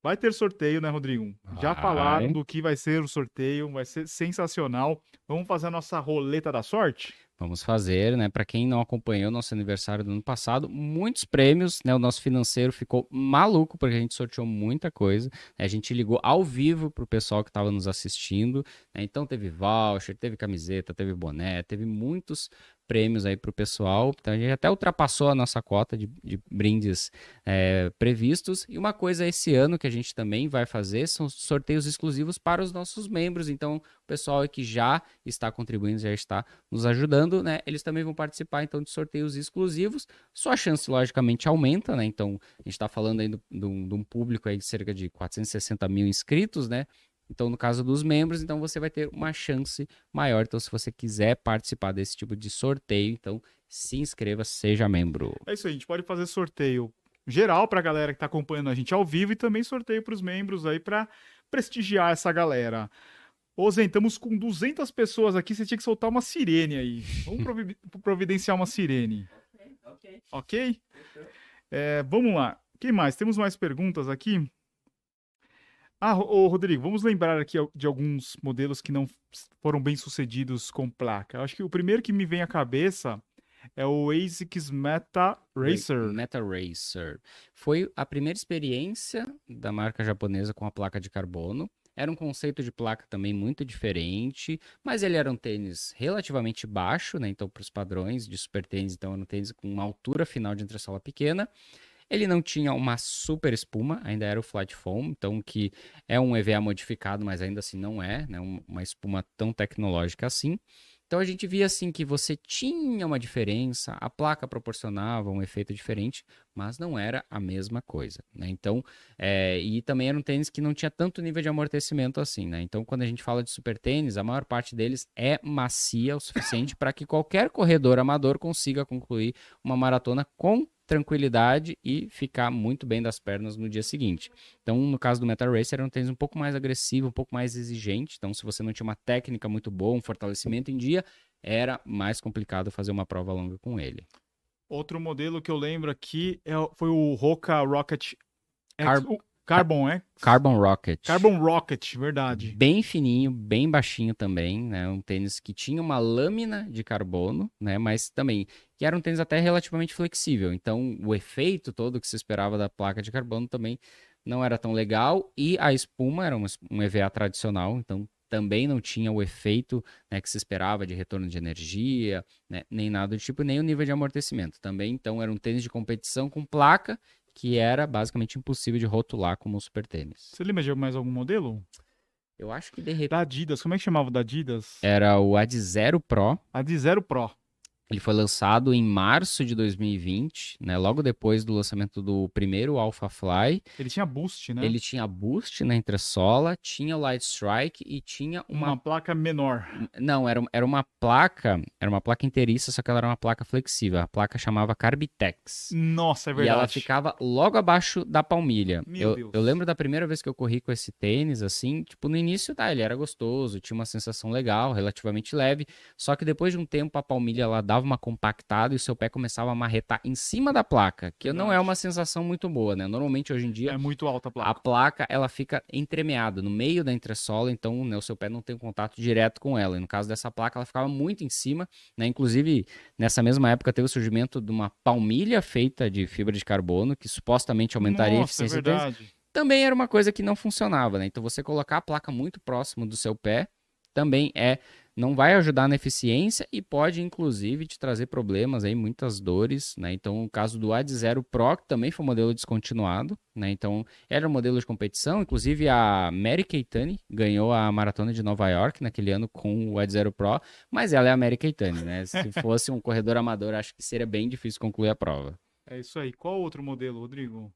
Vai ter sorteio, né, Rodrigo? Já falaram do que vai ser o sorteio, vai ser sensacional. Vamos fazer a nossa roleta da sorte? Vamos fazer, né? Para quem não acompanhou nosso aniversário do ano passado, muitos prêmios, né? O nosso financeiro ficou maluco porque a gente sorteou muita coisa. Né? A gente ligou ao vivo pro pessoal que estava nos assistindo. Né? Então teve voucher, teve camiseta, teve boné, teve muitos prêmios aí para o pessoal. Então a gente até ultrapassou a nossa cota de, de brindes é, previstos. E uma coisa esse ano que a gente também vai fazer são sorteios exclusivos para os nossos membros. Então o pessoal que já está contribuindo, já está nos ajudando, né? Eles também vão participar então de sorteios exclusivos. Sua chance logicamente aumenta, né? Então a gente está falando aí de um público aí de cerca de 460 mil inscritos, né? Então, no caso dos membros, então você vai ter uma chance maior. Então, se você quiser participar desse tipo de sorteio, então se inscreva, seja membro. É isso aí, a gente pode fazer sorteio geral para a galera que está acompanhando a gente ao vivo e também sorteio para os membros aí para prestigiar essa galera. Ô Zen, estamos com 200 pessoas aqui, você tinha que soltar uma sirene aí. Vamos provi providenciar uma sirene. Ok? Ok? É, vamos lá. Quem mais? Temos mais perguntas aqui? Ah, ô Rodrigo, vamos lembrar aqui de alguns modelos que não foram bem sucedidos com placa. Acho que o primeiro que me vem à cabeça é o ASICS Meta Racer. Meta Racer. Foi a primeira experiência da marca japonesa com a placa de carbono. Era um conceito de placa também muito diferente, mas ele era um tênis relativamente baixo, né? Então, para os padrões de super tênis, então era um tênis com uma altura final de entressola pequena. Ele não tinha uma super espuma, ainda era o flat foam, então que é um EVA modificado, mas ainda assim não é, né? Uma espuma tão tecnológica assim. Então a gente via assim que você tinha uma diferença, a placa proporcionava um efeito diferente, mas não era a mesma coisa, né? Então, é, e também era um tênis que não tinha tanto nível de amortecimento assim, né? Então, quando a gente fala de super tênis, a maior parte deles é macia o suficiente para que qualquer corredor amador consiga concluir uma maratona com tranquilidade e ficar muito bem das pernas no dia seguinte. Então, no caso do Meta Racer, era um tênis um pouco mais agressivo, um pouco mais exigente. Então, se você não tinha uma técnica muito boa, um fortalecimento em dia, era mais complicado fazer uma prova longa com ele. Outro modelo que eu lembro aqui é, foi o Roca Rocket Car Carbon, é? Carbon Rocket. Carbon Rocket, verdade. Bem fininho, bem baixinho também, né? Um tênis que tinha uma lâmina de carbono, né? Mas também que era um tênis até relativamente flexível. Então, o efeito todo que se esperava da placa de carbono também não era tão legal. E a espuma era uma, um EVA tradicional, então também não tinha o efeito né, que se esperava de retorno de energia, né, nem nada do tipo, nem o nível de amortecimento. Também, então, era um tênis de competição com placa que era basicamente impossível de rotular como um super tênis. Você lembra de mais algum modelo? Eu acho que de repente. Da Adidas, como é que chamava o da Adidas? Era o Ad Zero Pro. Ad Zero Pro. Ele foi lançado em março de 2020, né? Logo depois do lançamento do primeiro Alpha Fly. Ele tinha boost, né? Ele tinha boost na entressola, tinha Light Strike e tinha uma... uma placa menor. Não, era, era uma placa, era uma placa inteiriça, só que ela era uma placa flexível. A placa chamava Carbitex. Nossa, é verdade. E ela ficava logo abaixo da palmilha. Meu eu, Deus. eu lembro da primeira vez que eu corri com esse tênis, assim, tipo, no início, tá, ele era gostoso, tinha uma sensação legal, relativamente leve, só que depois de um tempo a palmilha ela dava dava uma compactada e o seu pé começava a marretar em cima da placa, que não é uma sensação muito boa, né? Normalmente hoje em dia é muito alta a placa. A placa ela fica entremeada no meio da entressola, então né, o seu pé não tem contato direto com ela. E no caso dessa placa, ela ficava muito em cima, né? Inclusive, nessa mesma época teve o surgimento de uma palmilha feita de fibra de carbono que supostamente aumentaria Nossa, a é eficiência verdade. Também era uma coisa que não funcionava, né? Então você colocar a placa muito próximo do seu pé também é não vai ajudar na eficiência e pode inclusive te trazer problemas aí, muitas dores, né? Então, o caso do Ad Zero Pro, que também foi um modelo descontinuado, né? Então, era um modelo de competição, inclusive a Mary Keitani ganhou a maratona de Nova York naquele ano com o Ad Zero Pro, mas ela é a Mary Keitani, né? Se fosse um corredor amador, acho que seria bem difícil concluir a prova. É isso aí. Qual outro modelo, Rodrigo?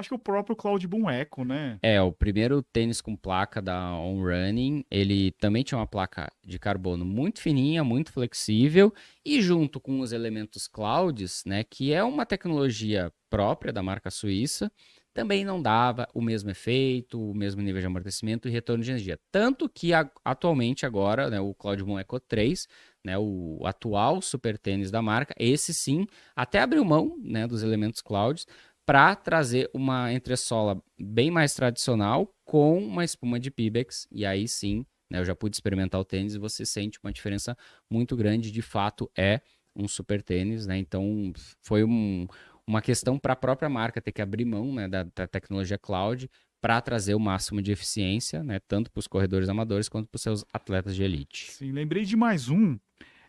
Acho que o próprio Cloud Boom Echo, né? É, o primeiro tênis com placa da On Running, ele também tinha uma placa de carbono muito fininha, muito flexível e junto com os elementos clouds, né, que é uma tecnologia própria da marca suíça, também não dava o mesmo efeito, o mesmo nível de amortecimento e retorno de energia. Tanto que a, atualmente agora, né, o Cloud Moon Echo 3, né, o atual super tênis da marca, esse sim, até abriu mão né, dos elementos clouds, para trazer uma entressola bem mais tradicional com uma espuma de Pibex. E aí sim, né, eu já pude experimentar o tênis e você sente uma diferença muito grande. De fato, é um super tênis, né? Então foi um, uma questão para a própria marca ter que abrir mão né, da, da tecnologia cloud para trazer o máximo de eficiência, né, tanto para os corredores amadores quanto para os seus atletas de elite. Sim, lembrei de mais um.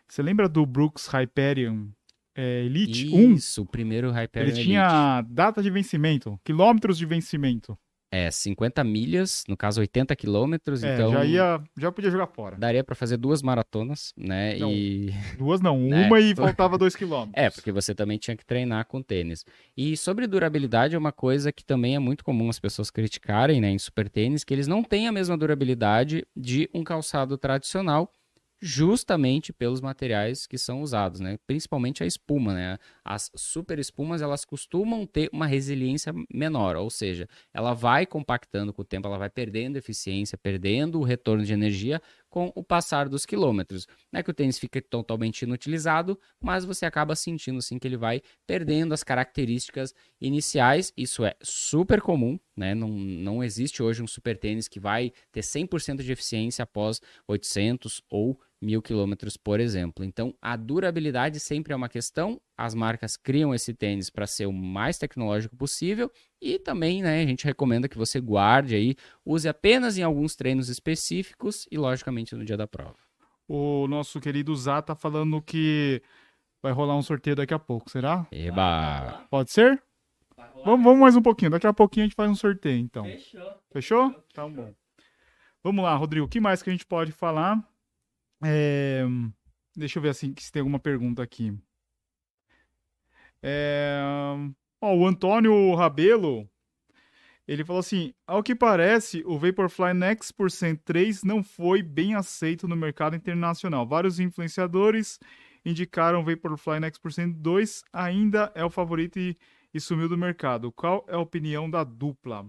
Você lembra do Brooks Hyperion é, Elite Isso, 1? o primeiro Hyperion Ele tinha data de vencimento, quilômetros de vencimento. É, 50 milhas, no caso 80 quilômetros, É, então já ia, já podia jogar fora. daria pra fazer duas maratonas, né? Não. E Duas não, É. uma e faltava dois quilômetros. É, porque você também tinha que treinar com tênis. E sobre durabilidade é uma coisa que também é muito comum as pessoas criticarem, né, em super tênis, que eles não têm a mesma durabilidade de um calçado tradicional, justamente pelos materiais que são usados, né? Principalmente a espuma, né? As super espumas, elas costumam ter uma resiliência menor, ou seja, ela vai compactando com o tempo, ela vai perdendo eficiência, perdendo o retorno de energia com o passar dos quilômetros. Não é que o tênis fica totalmente inutilizado, mas você acaba sentindo assim que ele vai perdendo as características iniciais. Isso é super comum, né? Não, não existe hoje um super tênis que vai ter 100% de eficiência após 800 ou 1000 quilômetros, por exemplo. Então, a durabilidade sempre é uma questão. As marcas criam esse tênis para ser o mais tecnológico possível e também, né, a gente recomenda que você guarde aí, use apenas em alguns treinos específicos e, logicamente, no dia da prova. O nosso querido Zá tá falando que vai rolar um sorteio daqui a pouco, será? Eba! Pode ser? Vamos, vamos mais um pouquinho. Daqui a pouquinho a gente faz um sorteio, então. Fechou. Fechou? Tá bom. Vamos lá, Rodrigo. O que mais que a gente pode falar? É, Deixa eu ver assim, se tem alguma pergunta aqui. É, o Antônio Rabelo, ele falou assim, ao que parece, o Vaporfly Next Percent 3 não foi bem aceito no mercado internacional. Vários influenciadores indicaram o Vaporfly Next Percent 2 ainda é o favorito e, e sumiu do mercado. Qual é a opinião da dupla?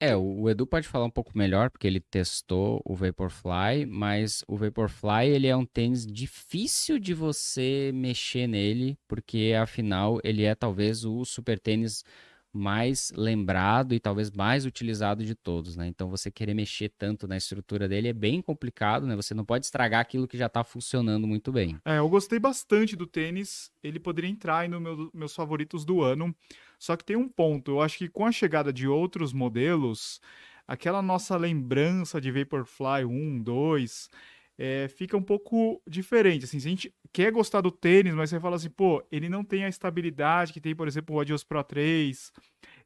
É, o Edu pode falar um pouco melhor, porque ele testou o Vaporfly, mas o Vaporfly ele é um tênis difícil de você mexer nele, porque afinal ele é talvez o super tênis mais lembrado e talvez mais utilizado de todos, né? Então você querer mexer tanto na estrutura dele é bem complicado, né? Você não pode estragar aquilo que já tá funcionando muito bem. É, eu gostei bastante do tênis. Ele poderia entrar aí nos meu, meus favoritos do ano. Só que tem um ponto. Eu acho que com a chegada de outros modelos, aquela nossa lembrança de Vaporfly 1, 2, é, fica um pouco diferente. Assim, se a gente quer gostar do tênis, mas você fala assim, pô, ele não tem a estabilidade que tem, por exemplo, o Adios Pro 3.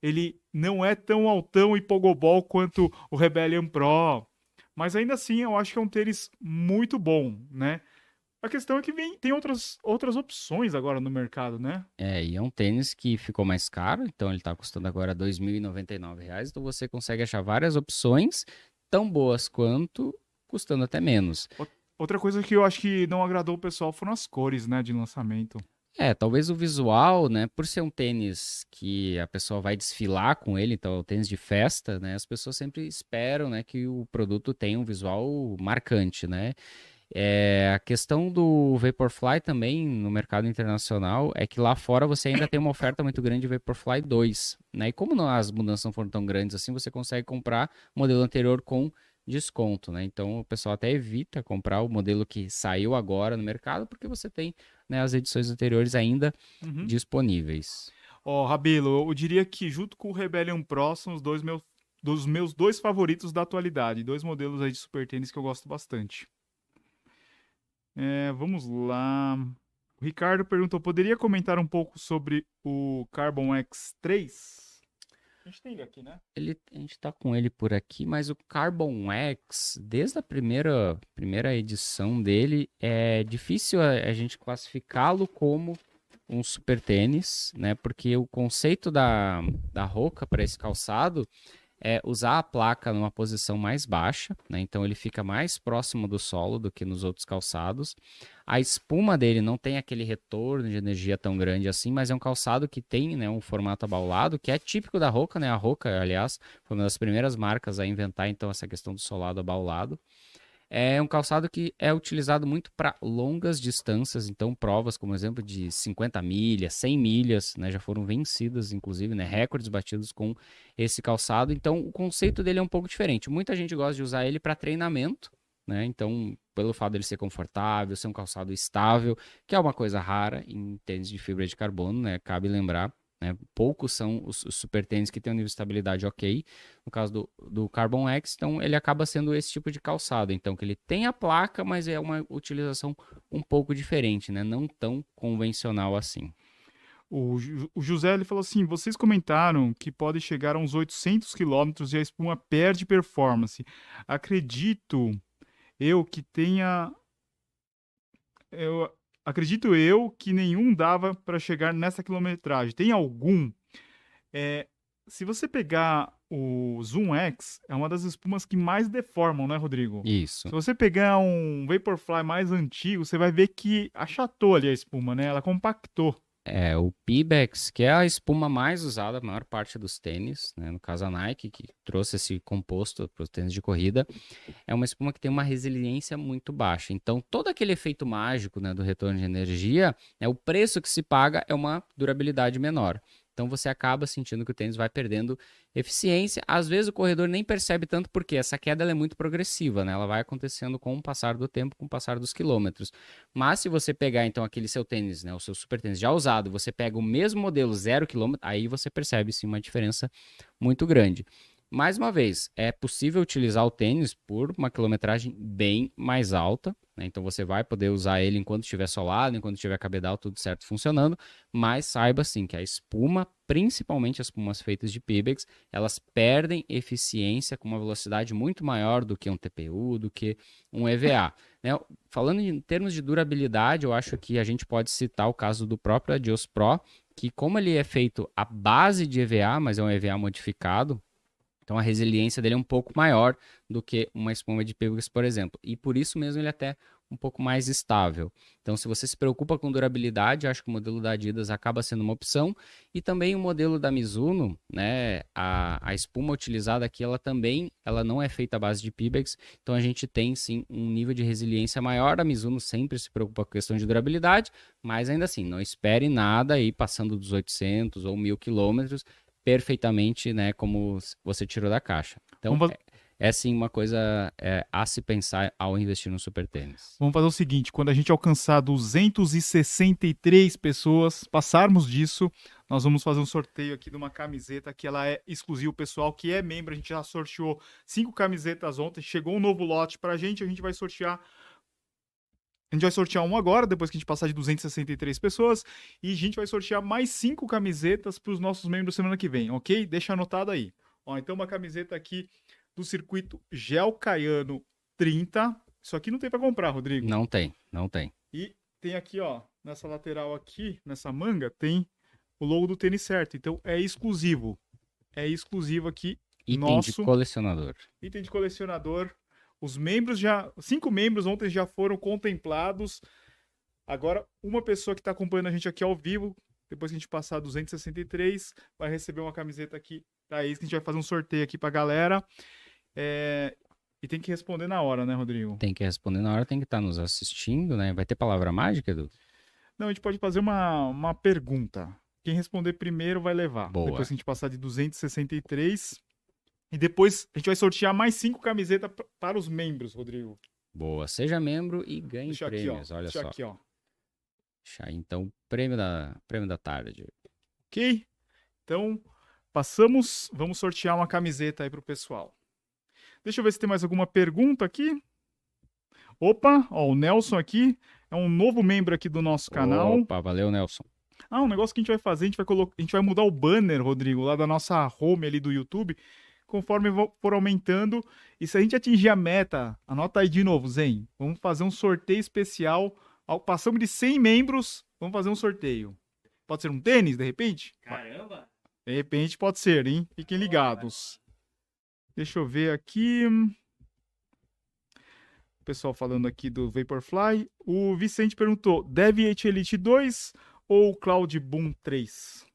Ele não é tão altão e pogobol quanto o Rebellion Pro. Mas ainda assim, eu acho que é um tênis muito bom, né? A questão é que vem, tem outras, outras opções agora no mercado, né? É, e é um tênis que ficou mais caro, então ele tá custando agora 2.099 reais, então você consegue achar várias opções tão boas quanto custando até menos. Outra coisa que eu acho que não agradou o pessoal foram as cores, né, de lançamento. É, talvez o visual, né, por ser um tênis que a pessoa vai desfilar com ele, então é um tênis de festa, né, as pessoas sempre esperam, né, que o produto tenha um visual marcante, né. É, a questão do Vaporfly também no mercado internacional é que lá fora você ainda tem uma oferta muito grande de Vaporfly 2, né, e como não, as mudanças não foram tão grandes assim, você consegue comprar o modelo anterior com desconto, né? Então o pessoal até evita comprar o modelo que saiu agora no mercado, porque você tem né, as edições anteriores ainda Uhum. disponíveis. Ó, Rabelo, eu diria que junto com o Rebellion Pro são os dois meus, dos meus dois favoritos da atualidade. Dois modelos aí de super tênis que eu gosto bastante. É, vamos lá. O Ricardo perguntou: poderia comentar um pouco sobre o Carbon X3? A gente tem ele aqui, né? Ele, a gente tá com ele por aqui, mas o Carbon X, desde a primeira, primeira edição dele, é difícil a, a gente classificá-lo como um super tênis, né? Porque o conceito da, da Roca para esse calçado é usar a placa numa posição mais baixa, né? Então ele fica mais próximo do solo do que nos outros calçados. A espuma dele não tem aquele retorno de energia tão grande assim, mas é um calçado que tem né, um formato abaulado, que é típico da Roca, né? A Roca, aliás, foi uma das primeiras marcas a inventar então essa questão do solado abaulado. É um calçado que é utilizado muito para longas distâncias, então provas como exemplo de 50 milhas, 100 milhas, né, já foram vencidas, inclusive, né, recordes batidos com esse calçado. Então o conceito dele é um pouco diferente. Muita gente gosta de usar ele para treinamento, né? Então pelo fato dele ser confortável, ser um calçado estável, que é uma coisa rara em tênis de fibra de carbono, né? Cabe lembrar. Né? Poucos são os, os super tênis que têm um nível de estabilidade ok. No caso do, do Carbon X, então ele acaba sendo esse tipo de calçado. Então, que ele tem a placa, mas é uma utilização um pouco diferente, né? Não tão convencional assim. O, o José ele falou assim: vocês comentaram que pode chegar a uns 800 quilômetros e a espuma perde performance. Acredito eu que tenha. Eu acredito eu que nenhum dava para chegar nessa quilometragem. Tem algum? É, se você pegar o Zoom X, é uma das espumas que mais deformam, né, Rodrigo? Isso. Se você pegar um Vaporfly mais antigo, você vai ver que achatou ali a espuma, né? Ela compactou. É, o Pebax, que é a espuma mais usada, a maior parte dos tênis, né? No caso a Nike, que trouxe esse composto para os tênis de corrida, é uma espuma que tem uma resiliência muito baixa. Então, todo aquele efeito mágico, né, do retorno de energia, né, o preço que se paga é uma durabilidade menor. Então, você acaba sentindo que o tênis vai perdendo eficiência. Às vezes, o corredor nem percebe tanto porque essa queda é muito progressiva, né? Ela vai acontecendo com o passar do tempo, com o passar dos quilômetros. Mas se você pegar então aquele seu tênis, né, o seu super tênis já usado, você pega o mesmo modelo zero quilômetro, aí você percebe sim uma diferença muito grande. Mais uma vez, é possível utilizar o tênis por uma quilometragem bem mais alta, né? então você vai poder usar ele enquanto estiver solado, enquanto estiver cabedal, tudo certo funcionando, mas saiba sim que a espuma, principalmente as espumas feitas de Pebax, elas perdem eficiência com uma velocidade muito maior do que um TPU, do que um EVA. né? Falando em termos de durabilidade, eu acho que a gente pode citar o caso do próprio Adios Pro, que como ele é feito à base de EVA, mas é um EVA modificado, então a resiliência dele é um pouco maior do que uma espuma de Pegasus, por exemplo. E por isso mesmo ele é até um pouco mais estável. Então, se você se preocupa com durabilidade, acho que o modelo da Adidas acaba sendo uma opção. E também o modelo da Mizuno, né? A, a espuma utilizada aqui, ela também ela não é feita à base de Pebax. Então a gente tem sim um nível de resiliência maior. A Mizuno sempre se preocupa com a questão de durabilidade, mas ainda assim, não espere nada aí passando dos 800 ou 1000 quilômetros perfeitamente, né, como você tirou da caixa. Então, Vamos é, é sim uma coisa é, a se pensar ao investir no super tênis. Vamos fazer o seguinte: quando a gente alcançar 263 pessoas, passarmos disso, nós vamos fazer um sorteio aqui de uma camiseta que ela é exclusiva, o pessoal que é membro. A gente já sorteou cinco camisetas ontem, chegou um novo lote pra gente, a gente vai sortear. A gente vai sortear um agora, depois que a gente passar de 263 pessoas, e a gente vai sortear mais cinco camisetas para os nossos membros semana que vem, ok? Deixa anotado aí. Ó, então uma camiseta aqui do circuito Gel Caiano 30. Isso aqui não tem para comprar, Rodrigo. Não tem, não tem. E tem aqui, ó, nessa lateral aqui, nessa manga, tem o logo do tênis certo. Então é exclusivo. É exclusivo aqui, Item Nosso- de colecionador. item de colecionador. Os membros já, cinco membros ontem já foram contemplados. Agora, uma pessoa que está acompanhando a gente aqui ao vivo, depois que a gente passar 263, vai receber uma camiseta aqui da Ace, que a gente vai fazer um sorteio aqui pra galera. É, E tem que responder na hora, né, Rodrigo? Tem que responder na hora, tem que estar nos assistindo, né? Vai ter palavra mágica, Edu? Não, a gente pode fazer uma, uma pergunta. Quem responder primeiro vai levar. Boa. Depois que a gente passar de 263. E depois a gente vai sortear mais cinco camisetas para os membros, Rodrigo. Boa, seja membro e ganhe Deixa aqui, ó. prêmios, olha Deixa só. aqui, ó. Deixa aí, então, prêmio da, prêmio da tarde. Ok? Então, passamos. Vamos sortear uma camiseta aí pro pessoal. Deixa eu ver se tem mais alguma pergunta aqui. Opa, ó, o Nelson aqui é um novo membro aqui do nosso canal. Opa, valeu, Nelson. Ah, um negócio que a gente vai fazer, a gente vai, colo... a gente vai mudar o banner, Rodrigo, lá da nossa home ali do YouTube, conforme for aumentando. E se a gente atingir a meta, anota aí de novo, Zen. Vamos fazer um sorteio especial. Ao- Passamos de 100 membros, vamos fazer um sorteio. Pode ser um tênis, de repente? Caramba! De repente pode ser, hein? Fiquem ligados. Deixa eu ver aqui. O pessoal falando aqui do Vaporfly. O Vicente perguntou: Deviate Elite 2 ou Cloud Boom 3?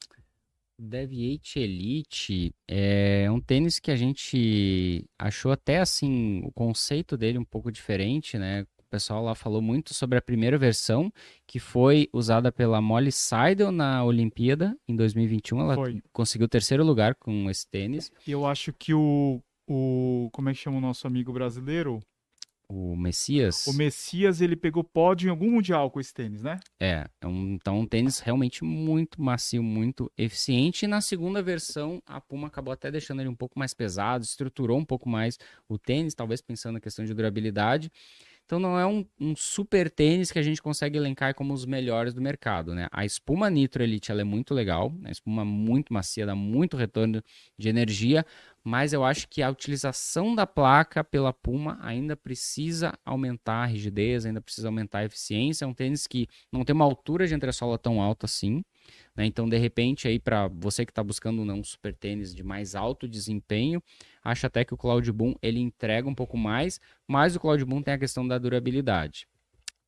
Deviate Elite é um tênis que a gente achou até assim o conceito dele um pouco diferente, né? O pessoal lá falou muito sobre a primeira versão que foi usada pela Molly Seidel na Olimpíada em 2021. Ela Foi. conseguiu o terceiro lugar com esse tênis. E eu acho que o, o. Como é que chama o nosso amigo brasileiro? O Messias. O Messias, ele pegou pódio em algum mundial com esse tênis, né? É, é um, então um tênis realmente muito macio, muito eficiente. E na segunda versão, a Puma acabou até deixando ele um pouco mais pesado, estruturou um pouco mais o tênis, talvez pensando na questão de durabilidade. Então não é um, um, super tênis que a gente consegue elencar como os melhores do mercado, né? A espuma Nitro Elite ela é muito legal, a espuma muito macia, dá muito retorno de energia, mas eu acho que a utilização da placa pela Puma ainda precisa aumentar a rigidez, ainda precisa aumentar a eficiência. É um tênis que não tem uma altura de entressola tão alta assim. Né? Então, de repente, aí para você que está buscando um super tênis de mais alto desempenho, acho até que o Cloud Boom ele entrega um pouco mais, mas o Cloud Boom tem a questão da durabilidade.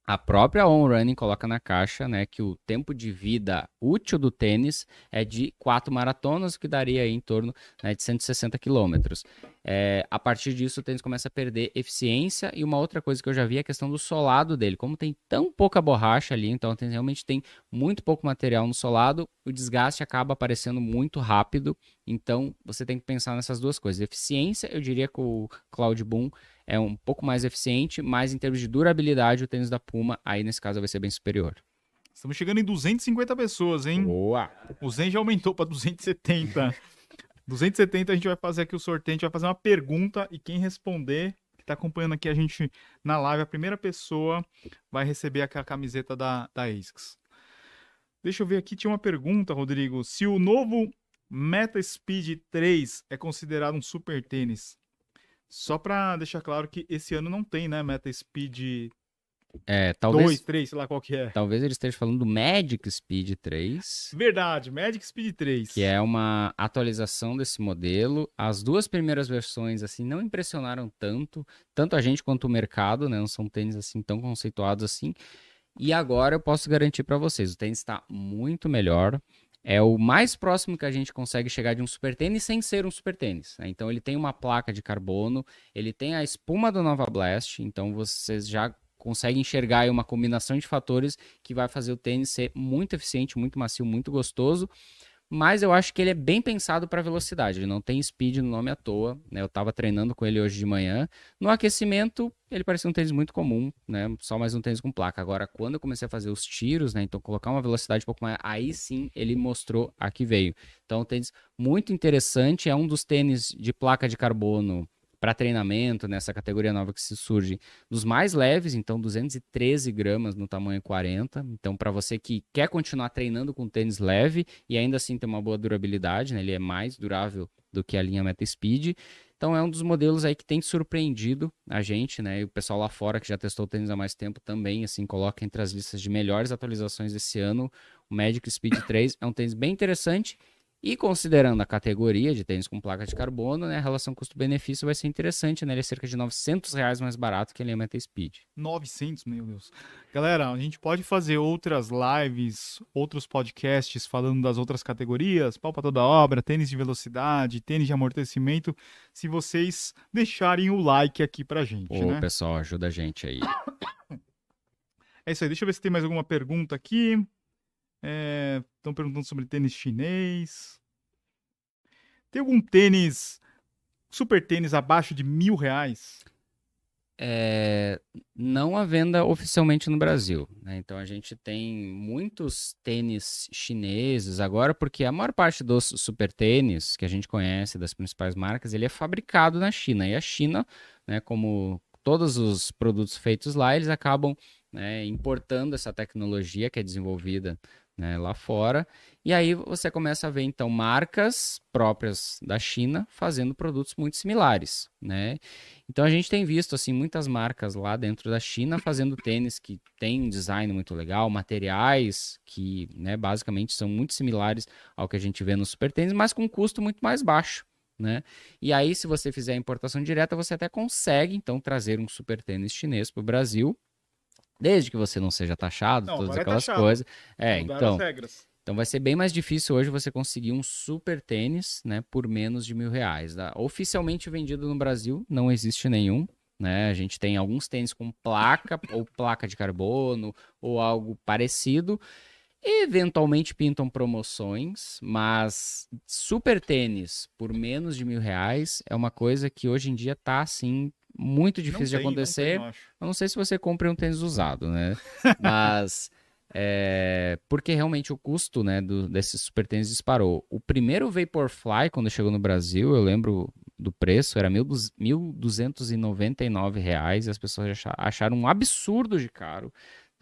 A própria On Running coloca na caixa né, que o tempo de vida útil do tênis é de quatro maratonas, o que daria em torno né, de 160 quilômetros. É, a partir disso, o tênis começa a perder eficiência. E uma outra coisa que eu já vi é a questão do solado dele. Como tem tão pouca borracha ali, então tênis realmente tem muito pouco material no solado, o desgaste acaba aparecendo muito rápido. Então você tem que pensar nessas duas coisas. Eficiência, eu diria que o Cloud Boom é um pouco mais eficiente, mas em termos de durabilidade, o tênis da Puma, aí nesse caso vai ser bem superior. Estamos chegando em 250 pessoas, hein? Boa! O Zen já aumentou para 270. 270 a gente vai fazer aqui o sorteio, a gente vai fazer uma pergunta e quem responder, que está acompanhando aqui a gente na live, a primeira pessoa vai receber aqui a camiseta da, da ASICS. Deixa eu ver aqui, tinha uma pergunta, Rodrigo. Se o novo Meta Speed 3 é considerado um super tênis, só para deixar claro que esse ano não tem, né, Meta Speed é, talvez. 2, 3, sei lá qual que é. Talvez ele esteja falando do Magic Speed 3. Verdade, Magic Speed 3. Que é uma atualização desse modelo. As duas primeiras versões, assim, não impressionaram tanto, tanto a gente quanto o mercado, né? Não são tênis, assim, tão conceituados assim. E agora eu posso garantir para vocês, o tênis está muito melhor. É o mais próximo que a gente consegue chegar de um super tênis sem ser um super tênis. Né? Então ele tem uma placa de carbono, ele tem a espuma do Nova Blast, então vocês já conseguem enxergar uma combinação de fatores que vai fazer o tênis ser muito eficiente, muito macio, muito gostoso. Mas eu acho que ele é bem pensado para velocidade. Ele não tem speed no nome à toa. Né? Eu estava treinando com ele hoje de manhã. No aquecimento, ele parecia um tênis muito comum, né? Só mais um tênis com placa. Agora, quando eu comecei a fazer os tiros, né? Então, colocar uma velocidade um pouco mais. Aí sim ele mostrou a que veio. Então, um tênis muito interessante. É um dos tênis de placa de carbono para treinamento nessa categoria nova que se surge dos mais leves, então 213 gramas no tamanho 40. Então, para você que quer continuar treinando com tênis leve e ainda assim ter uma boa durabilidade, né? ele é mais durável do que a linha Meta Speed. Então é um dos modelos aí que tem surpreendido a gente, né? E o pessoal lá fora que já testou o tênis há mais tempo também, assim, coloca entre as listas de melhores atualizações desse ano. O Magic Speed 3 é um tênis bem interessante e considerando a categoria de tênis com placa de carbono, né, a relação custo-benefício vai ser interessante, né? Ele é cerca de 900 reais mais barato que a Elementa Speed. 900, meu Deus. Galera, a gente pode fazer outras lives, outros podcasts falando das outras categorias, pau para toda obra, tênis de velocidade, tênis de amortecimento, se vocês deixarem o like aqui pra gente, Ô, né? pessoal, ajuda a gente aí. É isso aí, deixa eu ver se tem mais alguma pergunta aqui. Estão é, perguntando sobre tênis chinês. Tem algum tênis, super tênis abaixo de mil reais? É, não à venda oficialmente no Brasil. Né? Então a gente tem muitos tênis chineses agora, porque a maior parte dos super tênis que a gente conhece das principais marcas, ele é fabricado na China. E a China, né, como todos os produtos feitos lá, eles acabam né, importando essa tecnologia que é desenvolvida né, lá fora. E aí você começa a ver então marcas próprias da China fazendo produtos muito similares, né? Então a gente tem visto assim muitas marcas lá dentro da China fazendo tênis que tem um design muito legal, materiais que, né, basicamente são muito similares ao que a gente vê no super tênis, mas com um custo muito mais baixo. Né? E aí, se você fizer a importação direta, você até consegue então trazer um super tênis chinês para o Brasil Desde que você não seja taxado, não, todas aquelas taxado. coisas. É, então. Então vai ser bem mais difícil hoje você conseguir um super tênis, né, por menos de mil reais. Tá? Oficialmente vendido no Brasil, não existe nenhum. Né? A gente tem alguns tênis com placa ou placa de carbono ou algo parecido. Eventualmente pintam promoções, mas super tênis por menos de mil reais é uma coisa que hoje em dia está assim muito difícil tem, de acontecer. Não tem, eu não sei se você compra um tênis usado, né? Mas é, porque realmente o custo né, do, desses super tênis disparou. O primeiro Vaporfly, quando chegou no Brasil, eu lembro do preço, era 1.299 reais, e as pessoas acharam um absurdo de caro.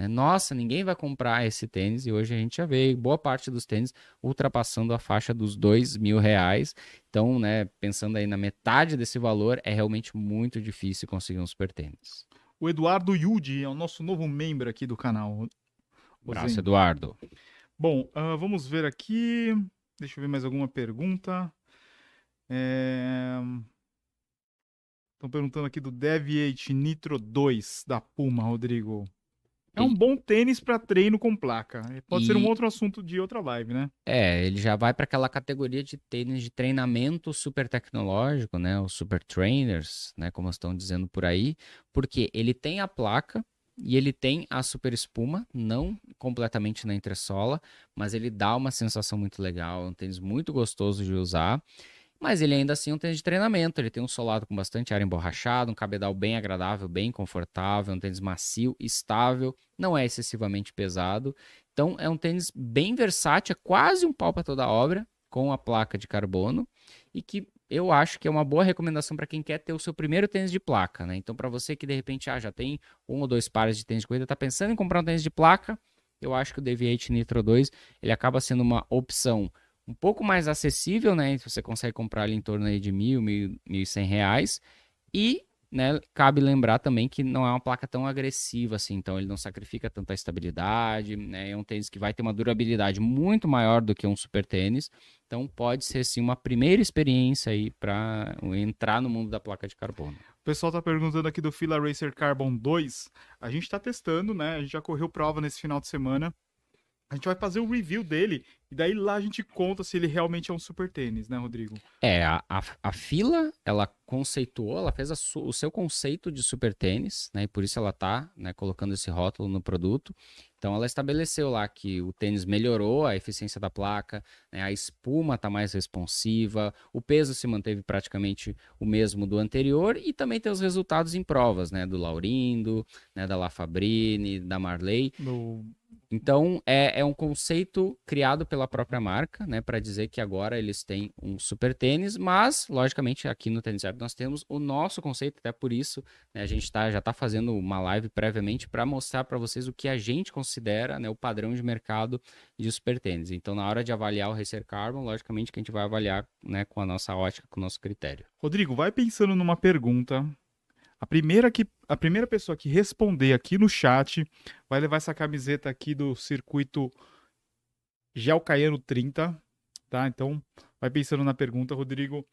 Né? Nossa, ninguém vai comprar esse tênis, e hoje a gente já vê boa parte dos tênis ultrapassando a faixa dos dois mil reais. Então, né, pensando aí na metade desse valor, é realmente muito difícil conseguir um super tênis. O Eduardo Yudi é o nosso novo membro aqui do canal. Abraço, Eduardo. Bom, uh, vamos ver aqui. Deixa eu ver mais alguma pergunta. Estão é... perguntando aqui do Deviate Nitro 2 da Puma, Rodrigo. É um bom tênis para treino com placa. Pode e... ser um outro assunto de outra live, né? É, ele já vai para aquela categoria de tênis de treinamento super tecnológico, né? Os super trainers, né? Como estão dizendo por aí, porque ele tem a placa e ele tem a super espuma, não completamente na entressola, mas ele dá uma sensação muito legal. É um tênis muito gostoso de usar. Mas ele ainda assim é um tênis de treinamento. Ele tem um solado com bastante ar emborrachado, um cabedal bem agradável, bem confortável, um tênis macio, estável, não é excessivamente pesado. Então é um tênis bem versátil, é quase um pau para toda obra, com a placa de carbono e que eu acho que é uma boa recomendação para quem quer ter o seu primeiro tênis de placa, né? Então para você que de repente ah, já tem um ou dois pares de tênis de corrida, está pensando em comprar um tênis de placa, eu acho que o Deviate Nitro 2 ele acaba sendo uma opção um pouco mais acessível, né? Você consegue comprar ali em torno aí de mil, mil, mil e cem reais. E, né, cabe lembrar também que não é uma placa tão agressiva assim, então ele não sacrifica tanta estabilidade, né? É um tênis que vai ter uma durabilidade muito maior do que um super tênis. Então pode ser sim uma primeira experiência aí para entrar no mundo da placa de carbono. O pessoal está perguntando aqui do Fila Racer Carbon 2. A gente está testando, né? A gente já correu prova nesse final de semana. A gente vai fazer o review dele e daí lá a gente conta se ele realmente é um super tênis, né, Rodrigo? É, a, a, a fila, ela conceituou, ela fez su, o seu conceito de super tênis, né, e por isso ela tá, né, colocando esse rótulo no produto. Então ela estabeleceu lá que o tênis melhorou a eficiência da placa, né, a espuma está mais responsiva, o peso se manteve praticamente o mesmo do anterior e também tem os resultados em provas, né, do Laurindo, né, da La Fabrini, da Marley. No então, é, é um conceito criado pela própria marca, né, para dizer que agora eles têm um super tênis, mas, logicamente, aqui no Tênis Web nós temos o nosso conceito, até por isso né, a gente tá, já está fazendo uma live previamente para mostrar para vocês o que a gente considera né, o padrão de mercado de super tênis. Então, na hora de avaliar o Racer Carbon, logicamente que a gente vai avaliar né, com a nossa ótica, com o nosso critério. Rodrigo, vai pensando numa pergunta a primeira, que, a primeira pessoa que responder aqui no chat vai levar essa camiseta aqui do circuito Gelcaiano 30, tá? Então, vai pensando na pergunta, Rodrigo.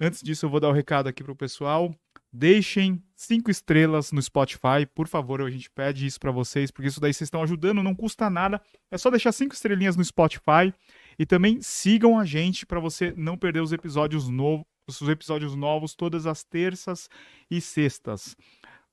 Antes disso, eu vou dar o um recado aqui pro pessoal. Deixem cinco estrelas no Spotify, por favor, a gente pede isso para vocês, porque isso daí vocês estão ajudando, não custa nada. É só deixar cinco estrelinhas no Spotify e também sigam a gente para você não perder os episódios novos, os episódios novos todas as terças e sextas.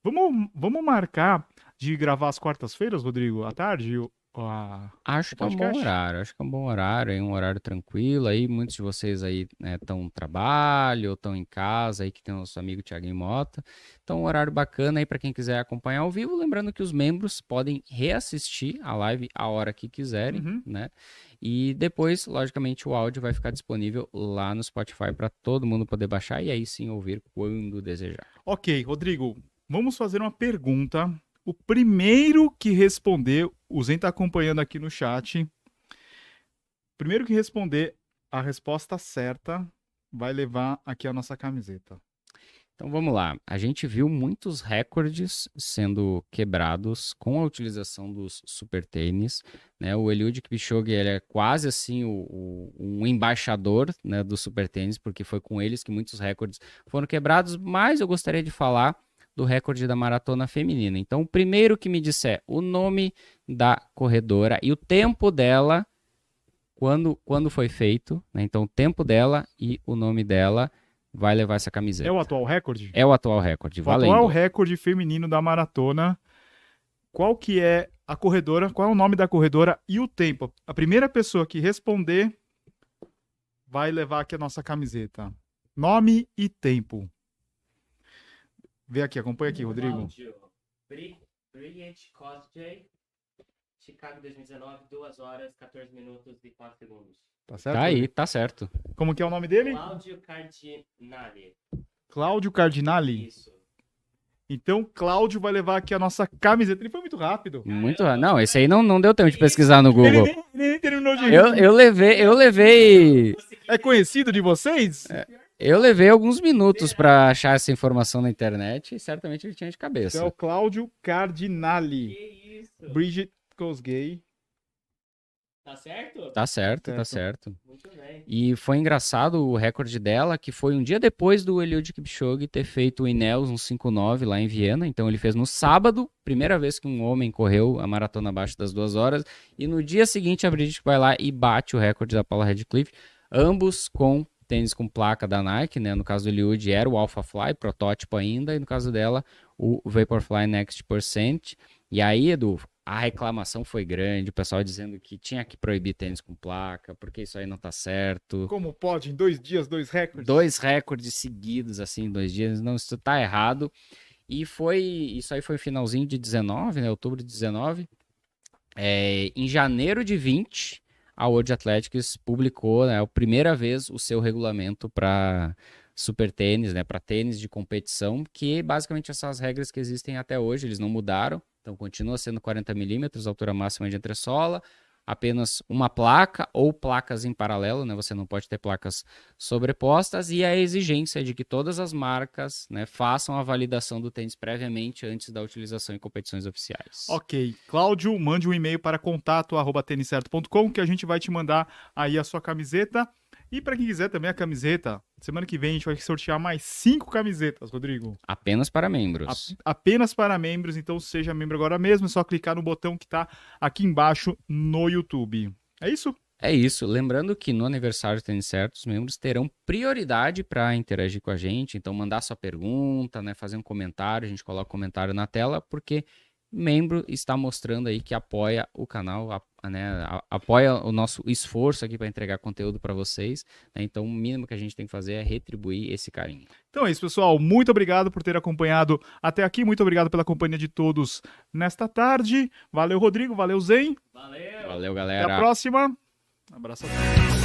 Vamos, vamos marcar de gravar às quartas-feiras, Rodrigo, à tarde? A, acho que é um bom horário, acho que é um bom horário, é um horário tranquilo. Aí muitos de vocês aí estão né, no trabalho, ou estão em casa, aí que tem o nosso amigo Thiago Mota. Então, um horário bacana aí para quem quiser acompanhar ao vivo. Lembrando que os membros podem reassistir a live a hora que quiserem, uhum. né? E depois, logicamente, o áudio vai ficar disponível lá no Spotify para todo mundo poder baixar e aí sim ouvir quando desejar. Ok, Rodrigo, vamos fazer uma pergunta. O primeiro que responder, o Zen está acompanhando aqui no chat. Primeiro que responder a resposta certa vai levar aqui a nossa camiseta. Então vamos lá. A gente viu muitos recordes sendo quebrados com a utilização dos super tênis. Né? O Eliud Kipchoge ele é quase assim o, o, um embaixador né, do super tênis, porque foi com eles que muitos recordes foram quebrados. Mas eu gostaria de falar do recorde da maratona feminina. Então, o primeiro que me disser o nome da corredora e o tempo dela, quando, quando foi feito, né? então o tempo dela e o nome dela vai levar essa camiseta. É o atual recorde? É o atual recorde, o valendo. atual recorde feminino da maratona. Qual que é a corredora, qual é o nome da corredora e o tempo? A primeira pessoa que responder vai levar aqui a nossa camiseta. Nome e tempo. Vê aqui, acompanha aqui, Rodrigo. Brilliant Chicago 2019, 2 horas, 14 minutos e 4 segundos. Tá certo? Tá aí, tá certo. Como que é o nome dele? Cláudio Cardinale. Cláudio Cardinali. Isso. Então, Cláudio vai levar aqui a nossa camiseta. Ele foi muito rápido. Muito ra- Não, esse aí não, não deu tempo de pesquisar no Ele Google. nem, ele nem terminou de Eu, eu levei, eu levei, É conhecido de vocês? Eu levei alguns minutos pra achar essa informação na internet e certamente ele tinha de Então é o cabeça. Cláudio Cardinali. Que isso? Bridget Kosgei. Tá certo? Tá certo, tá Certo. Muito bem. E foi engraçado o recorde dela, que foi um dia depois do Eliud Kipchoge ter feito o Ineos um 5.9 lá em Viena. Então ele fez no sábado, primeira vez que um homem correu a maratona abaixo das duas horas. E no dia seguinte a Bridget vai lá e bate o recorde da Paula Radcliffe. Ambos com tênis com placa da Nike, né? No caso do Eliud era o Alpha Fly, protótipo ainda. E no caso dela, o Vaporfly Next Percent. E aí, Edu, a reclamação foi grande, o pessoal dizendo que tinha que proibir tênis com placa, porque isso aí não tá certo. Como pode? Em dois dias, dois recordes? Dois recordes seguidos, assim, em dois dias. Não, isso tá errado. E foi. Isso aí foi finalzinho de 19, né? Outubro de 19. É, em janeiro de 20, a World Athletics publicou, né, a primeira vez, o seu regulamento para super tênis, né, para tênis de competição, que basicamente essas regras que existem até hoje, eles não mudaram. Então continua sendo 40 milímetros, altura máxima de entressola, apenas uma placa ou placas em paralelo, né? Você não pode ter placas sobrepostas e a exigência de que todas as marcas, né, façam a validação do tênis previamente antes da utilização em competições oficiais. Ok. Cláudio, mande um e-mail para contato@têniscerto.com que a gente vai te mandar aí a sua camiseta. E para quem quiser também a camiseta, semana que vem a gente vai sortear mais cinco camisetas, Rodrigo. Apenas para membros. A- apenas para membros, então seja membro agora mesmo, é só clicar no botão que tá aqui embaixo no YouTube. É isso? É isso. Lembrando que no aniversário Tênis Certo, os membros terão prioridade para interagir com a gente. Então, mandar sua pergunta, né, fazer um comentário. A gente coloca o comentário na tela, porque membro está mostrando aí que apoia o canal, a- né, a- apoia o nosso esforço aqui para entregar conteúdo para vocês. né. Então, o mínimo que a gente tem que fazer é retribuir esse carinho. Então é isso, pessoal. Muito obrigado por ter acompanhado até aqui. Muito obrigado pela companhia de todos nesta tarde. Valeu, Rodrigo. Valeu, Zen. Valeu! Valeu, Até galera. a próxima. Abraço a todos.